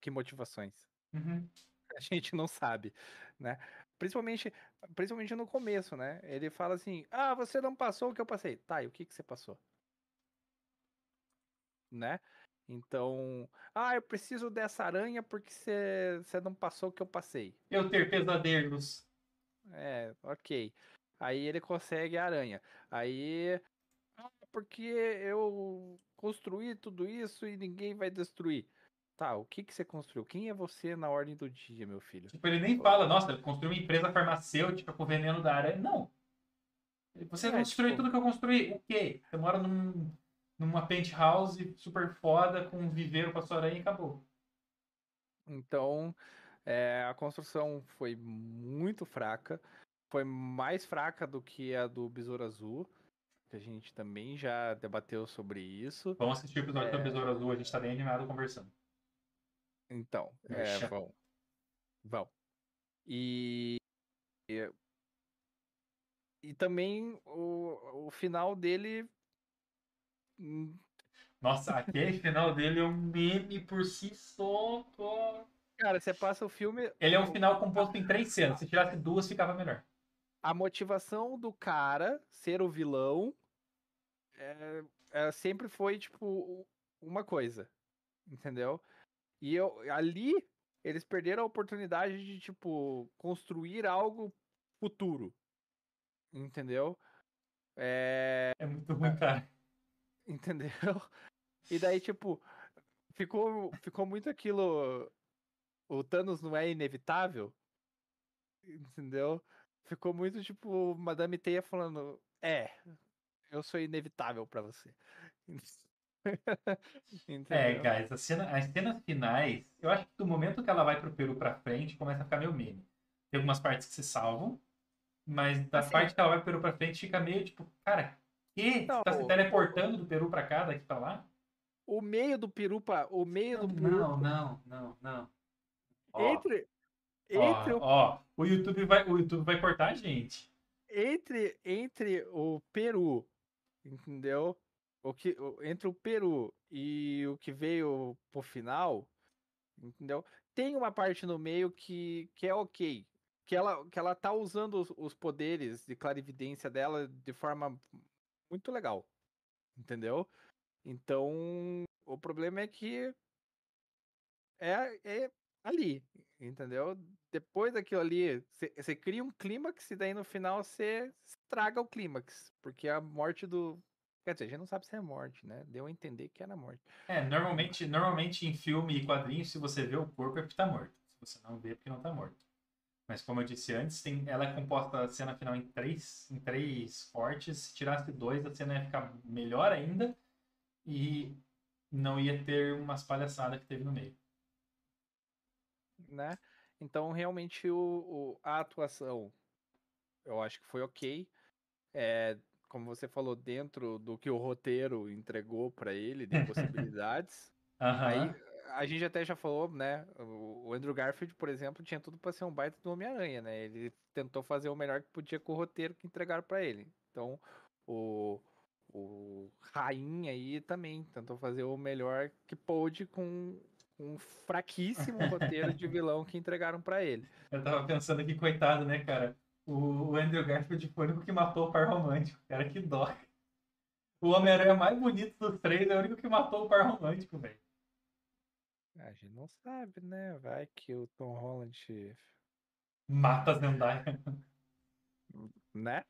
S2: Que motivações?
S1: Uhum. <laughs>
S2: A gente não sabe, né? Principalmente, principalmente no começo, né? Ele fala assim: Ah, você não passou o que eu passei. Tá, e o que, que você passou? Né? Então, ah, eu preciso dessa aranha porque você, não passou o que eu passei.
S1: Eu ter pesadelos.
S2: É, ok. Aí ele consegue a aranha. Aí, ah, porque eu construí tudo isso e ninguém vai destruir. Tá, o que que você construiu? Quem é você na ordem do dia, meu filho?
S1: Tipo, ele nem fala, nossa, ele construiu uma empresa farmacêutica com veneno da aranha. Não. Você é, destruiu tipo... tudo que eu construí. O quê? Você mora num numa penthouse super foda com um viveiro pra sua aranha e acabou.
S2: Então, é, a construção foi muito fraca. Foi mais fraca do que a do Besouro Azul. Que a gente também já debateu sobre isso.
S1: Vamos assistir o episódio é... do Besouro Azul, a gente tá bem animado conversando.
S2: Então, é, vão. Vão. E, e. E também o, o final dele
S1: nossa, aquele final dele é um meme por si só.
S2: Cara, você passa o filme.
S1: Ele é um final composto em três cenas. Se tirasse duas, ficava melhor.
S2: A motivação do cara ser o vilão é, é, sempre foi, tipo, uma coisa. Entendeu? E eu, ali, eles perderam a oportunidade de, tipo, construir algo futuro. Entendeu? É,
S1: é muito ruim, cara. <laughs>
S2: Entendeu? E daí, tipo, ficou, ficou muito aquilo. O Thanos não é inevitável. Entendeu? Ficou muito tipo Madame Teia falando: É, eu sou inevitável para você. <laughs>
S1: é, guys, a cena, as cenas finais, eu acho que do momento que ela vai pro Peru pra frente, começa a ficar meio meme. Tem algumas partes que se salvam, mas da assim, parte que ela vai pro Peru pra frente fica meio tipo, cara, que? Não, tá se teleportando do Peru pra cá, daqui pra lá?
S2: O meio do Peru pra. O meio
S1: não,
S2: do Peru.
S1: Não, não, não, não.
S2: Entre.
S1: Entre ó, o... ó, o YouTube vai, o YouTube vai cortar a gente.
S2: Entre, entre o Peru, entendeu? O que, entre o Peru e o que veio pro final, entendeu? Tem uma parte no meio que, que é ok. Que ela, que ela tá usando os, os poderes de clarividência dela de forma muito legal. Entendeu? Então, o problema é que é, é ali, entendeu? Depois daquilo ali, você cria um clímax e daí no final você estraga o clímax, porque a morte do. Quer dizer, a gente não sabe se é morte, né? Deu a entender que era morte.
S1: É, normalmente, normalmente em filme e quadrinhos, se você vê o corpo é porque tá morto. Se você não vê, é porque não tá morto. Mas como eu disse antes, tem, ela é composta a cena final em três, em três cortes. Se tirasse dois, a cena ia ficar melhor ainda e não ia ter umas palhaçadas que teve no meio.
S2: Né? Então, realmente, o, o, a atuação eu acho que foi ok. É, como você falou, dentro do que o roteiro entregou pra ele, de <laughs> possibilidades. Aí
S1: Aham.
S2: A gente até já falou, né? O Andrew Garfield, por exemplo, tinha tudo pra ser um baita do Homem-Aranha, né? Ele tentou fazer o melhor que podia com o roteiro que entregaram pra ele. Então, o, o Rainha aí também tentou fazer o melhor que pôde com um fraquíssimo <laughs> roteiro de vilão que entregaram pra ele.
S1: Eu tava pensando aqui, coitado, né, cara? O o Andrew Garfield foi o único que matou o par romântico. Cara, que dó. O Homem-Aranha mais bonito dos três é o único que matou o par romântico, velho.
S2: A gente não sabe, né? Vai que o Tom Holland,
S1: Mata a Zendaya. <laughs>
S2: né?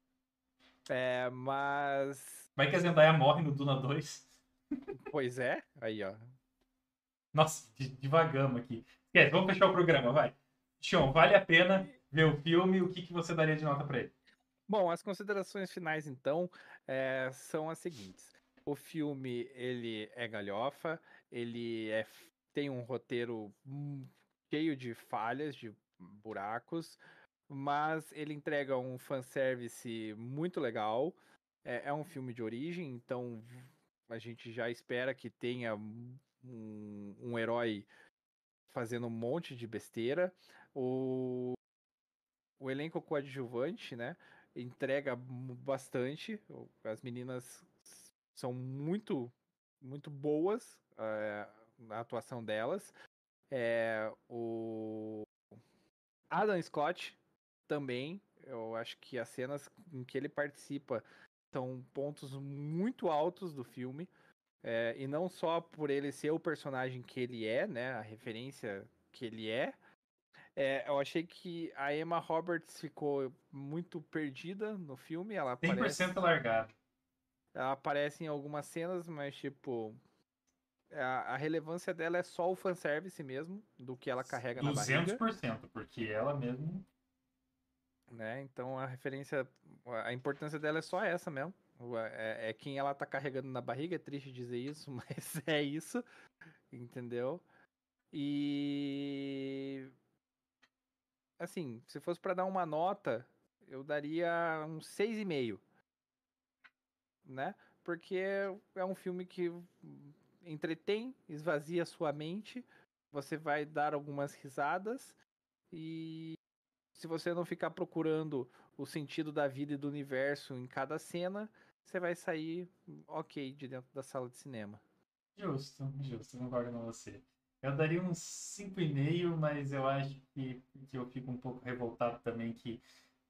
S2: É, mas.
S1: Vai que a Zendaya morre no Duna 2. <laughs>
S2: Pois é, aí ó.
S1: Nossa, de- devagamos aqui. Esquece, vamos fechar o programa, vai. Sean, vale a pena ver o filme? O que, que você daria de nota pra ele?
S2: Bom, as considerações finais, então, é, são as seguintes. O filme, ele é galhofa, ele é, tem um roteiro hum, cheio de falhas, de buracos, mas ele entrega um fanservice muito legal. É, é um filme de origem, então a gente já espera que tenha um, um herói fazendo um monte de besteira. O, o elenco coadjuvante, né? entrega bastante. As meninas são muito, muito boas eh, na atuação delas. É, o Adam Scott também. Eu acho que as cenas em que ele participa são pontos muito altos do filme. É, e não só por ele ser o personagem que ele é, né? A referência que ele é. É, eu achei que a Emma Roberts ficou muito perdida no filme. Ela
S1: 100%
S2: aparece,
S1: largado.
S2: ela aparece em algumas cenas, mas tipo. A, a relevância dela é só o fanservice mesmo, do que ela carrega na barriga.
S1: 200%, porque ela mesmo.
S2: né? Então a referência, a importância dela é só essa mesmo. O- É, é quem ela tá carregando na barriga, é triste dizer isso, <laughs> mas é isso, entendeu? E assim, se fosse pra dar uma nota, eu daria um 6,5, né? Porque é um filme que entretém, esvazia sua mente, você vai dar algumas risadas e se você não ficar procurando o sentido da vida e do universo em cada cena, você vai sair ok de dentro da sala de cinema.
S1: Justo, justo, concordo com você. Eu daria uns 5,5, mas eu acho que, que eu fico um pouco revoltado também que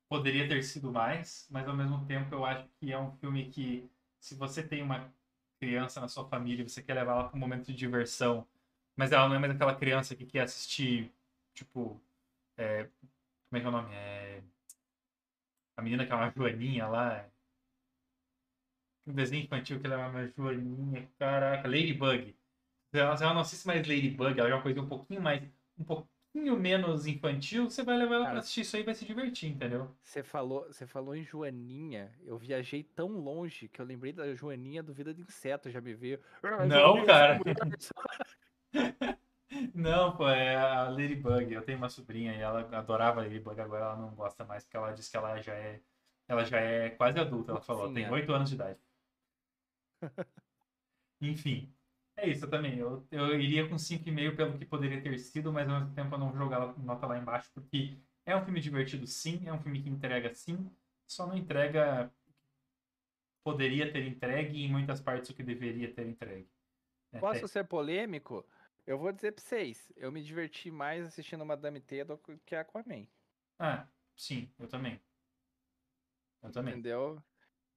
S1: poderia ter sido mais, mas ao mesmo tempo eu acho que é um filme que, se você tem uma criança na sua família você quer levar ela para um momento de diversão, mas ela não é mais aquela criança que quer assistir, tipo, é, como é que é o nome? É, a menina que é uma joaninha lá, um desenho infantil que ela é uma joaninha, caraca, Ladybug. Ela, ela não assiste mais Ladybug, ela é uma coisa um pouquinho mais, um pouquinho menos infantil, você vai levar ela
S2: Cara,
S1: pra assistir isso aí e vai se divertir, entendeu?
S2: Você falou, você falou em Joaninha, eu viajei tão longe que eu lembrei da Joaninha do Vida de Inseto, já me veio. "Ah,
S1: Não, cara.
S2: essa mulher". <laughs>
S1: Não, pô, é a Ladybug. Eu tenho uma sobrinha e ela adorava Ladybug, agora ela não gosta mais, porque ela disse que ela já é, ela já é quase adulta, ela falou, tem
S2: Mocinha.
S1: 8 anos de idade. <laughs> Enfim, é isso também. Eu, eu iria com 5,5 pelo que poderia ter sido, mas ao mesmo tempo eu não vou jogar a nota lá embaixo, porque é um filme divertido sim, é um filme que entrega sim, só não entrega poderia ter entregue e em muitas partes o que deveria ter entregue. É,
S2: Posso ser polêmico? Eu vou dizer pra vocês, eu me diverti mais assistindo Madame T do que Aquaman,
S1: Ah, sim, eu também. Eu também.
S2: entendeu?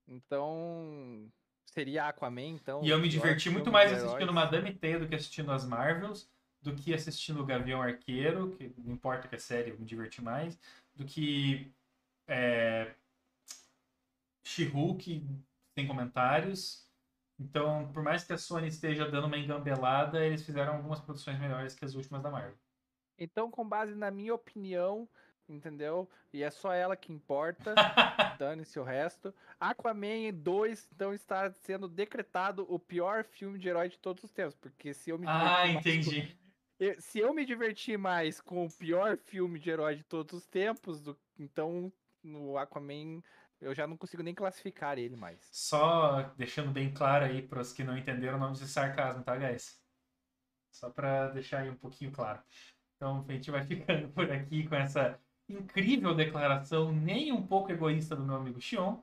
S2: Então, seria Aquaman, então.
S1: E eu me diverti muito mais assistindo. Madame Teia do que assistindo as Marvels, do que assistindo o Gavião Arqueiro, que não importa que é série, eu me diverti mais, do que é, She-Hulk, sem comentários. Então, por mais que a Sony esteja dando uma engambelada, eles fizeram algumas produções melhores que as últimas da Marvel.
S2: Então, com base na minha opinião, entendeu? E é só ela que importa. <laughs> Dane-se o resto. Aquaman 2, então, está sendo decretado o pior filme de herói de todos os tempos. Porque se eu me
S1: ah,
S2: com-
S1: entendi.
S2: eu- se eu me diverti mais com o pior filme de herói de todos os tempos, do- então o Aquaman Eu já não consigo nem classificar ele mais.
S1: Só deixando bem claro aí para os que não entenderam o nome de sarcasmo, tá, guys? Só para deixar aí um pouquinho claro. Então, a gente vai <laughs> ficando por aqui com essa incrível declaração, nem um pouco egoísta do meu amigo Xion.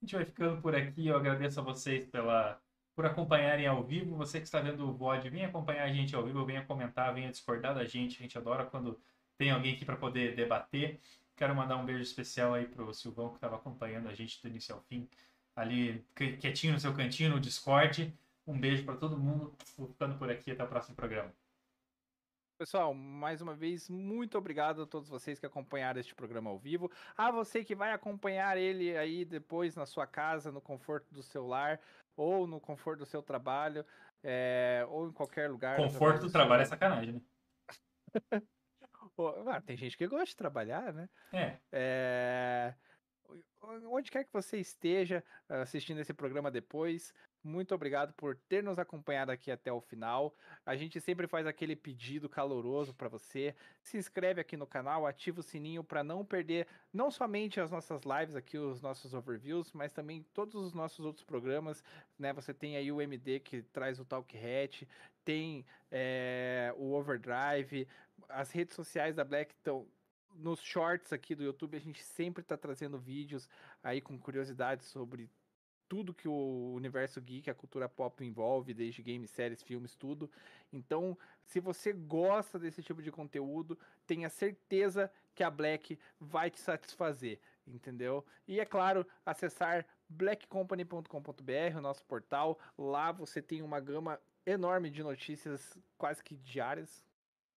S1: A gente vai ficando por aqui. Eu agradeço a vocês pela, por acompanharem ao vivo. Você que está vendo o VOD, venha acompanhar a gente ao vivo, venha comentar, venha discordar da gente. A gente adora quando tem alguém aqui para poder debater. Quero mandar um beijo especial aí pro Silvão que estava acompanhando a gente do início ao fim, ali quietinho no seu cantinho no Discord. Um beijo para todo mundo. Vou ficando por aqui até o próximo programa.
S2: Pessoal, mais uma vez, muito obrigado a todos vocês que acompanharam este programa ao vivo. A você que vai acompanhar ele aí depois na sua casa, no conforto do seu lar, ou no conforto do seu trabalho, é, ou em qualquer lugar.
S1: Conforto do, trabalho seu... é sacanagem,
S2: né? <laughs> ah, tem gente que gosta de trabalhar, né?
S1: É.
S2: é onde quer que você esteja assistindo esse programa depois, muito obrigado por ter nos acompanhado aqui até o final. A gente sempre faz aquele pedido caloroso para você. Se inscreve aqui no canal, ativa o sininho para não perder não somente as nossas lives aqui, os nossos overviews, mas também todos os nossos outros programas. Né? Você tem aí o MD que traz o Talk Hat, tem é, o Overdrive, as redes sociais da Black estão nos shorts aqui do YouTube a gente sempre está trazendo vídeos aí com curiosidades sobre tudo que o universo geek, a cultura pop envolve, desde games, séries, filmes, tudo. Então, se você gosta desse tipo de conteúdo, tenha certeza que a Black vai te satisfazer, entendeu? E é claro, acessar blackcompany.com.br, o nosso portal. Lá você tem uma gama enorme de notícias quase que diárias,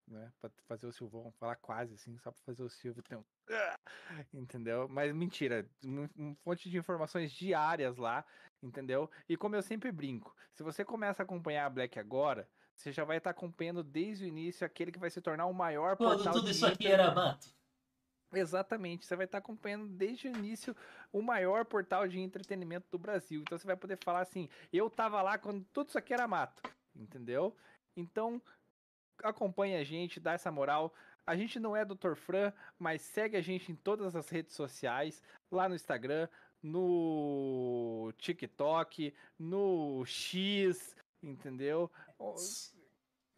S2: né? Pra fazer o Silvão falar quase assim, só pra fazer o Silvio ter um. <laughs> Entendeu? Mas mentira, um, fonte de informações diárias lá, entendeu? E como eu sempre brinco, se você começa a acompanhar a Black agora, você já vai estar acompanhando desde o início aquele que vai se tornar o maior
S1: Quando
S2: portal
S1: tudo isso aqui era mato.
S2: Exatamente, você vai estar acompanhando desde o início o maior portal de entretenimento do Brasil. Então você vai poder falar assim: eu tava lá quando tudo isso aqui era mato, entendeu? Então acompanhe a gente, dá essa moral. A gente não é Dr. Fran, mas segue a gente em todas as redes sociais, lá no Instagram, no TikTok, no X, entendeu?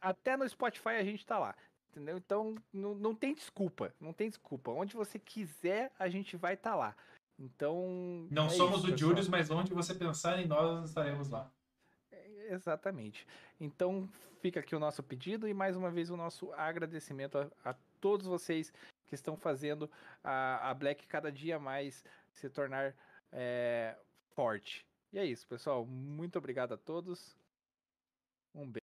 S2: Até no Spotify a gente tá lá. Entendeu? Então não, não tem desculpa, não tem desculpa. Onde você quiser, a gente vai estar tá lá. Então.
S1: Não é somos isso, o Julius, mas onde você pensar em nós, estaremos lá.
S2: Exatamente. Então fica aqui o nosso pedido e mais uma vez o nosso agradecimento a, a todos vocês que estão fazendo a, a, Black cada dia mais se tornar é, forte. E é isso, pessoal. Muito obrigado a todos. Um beijo.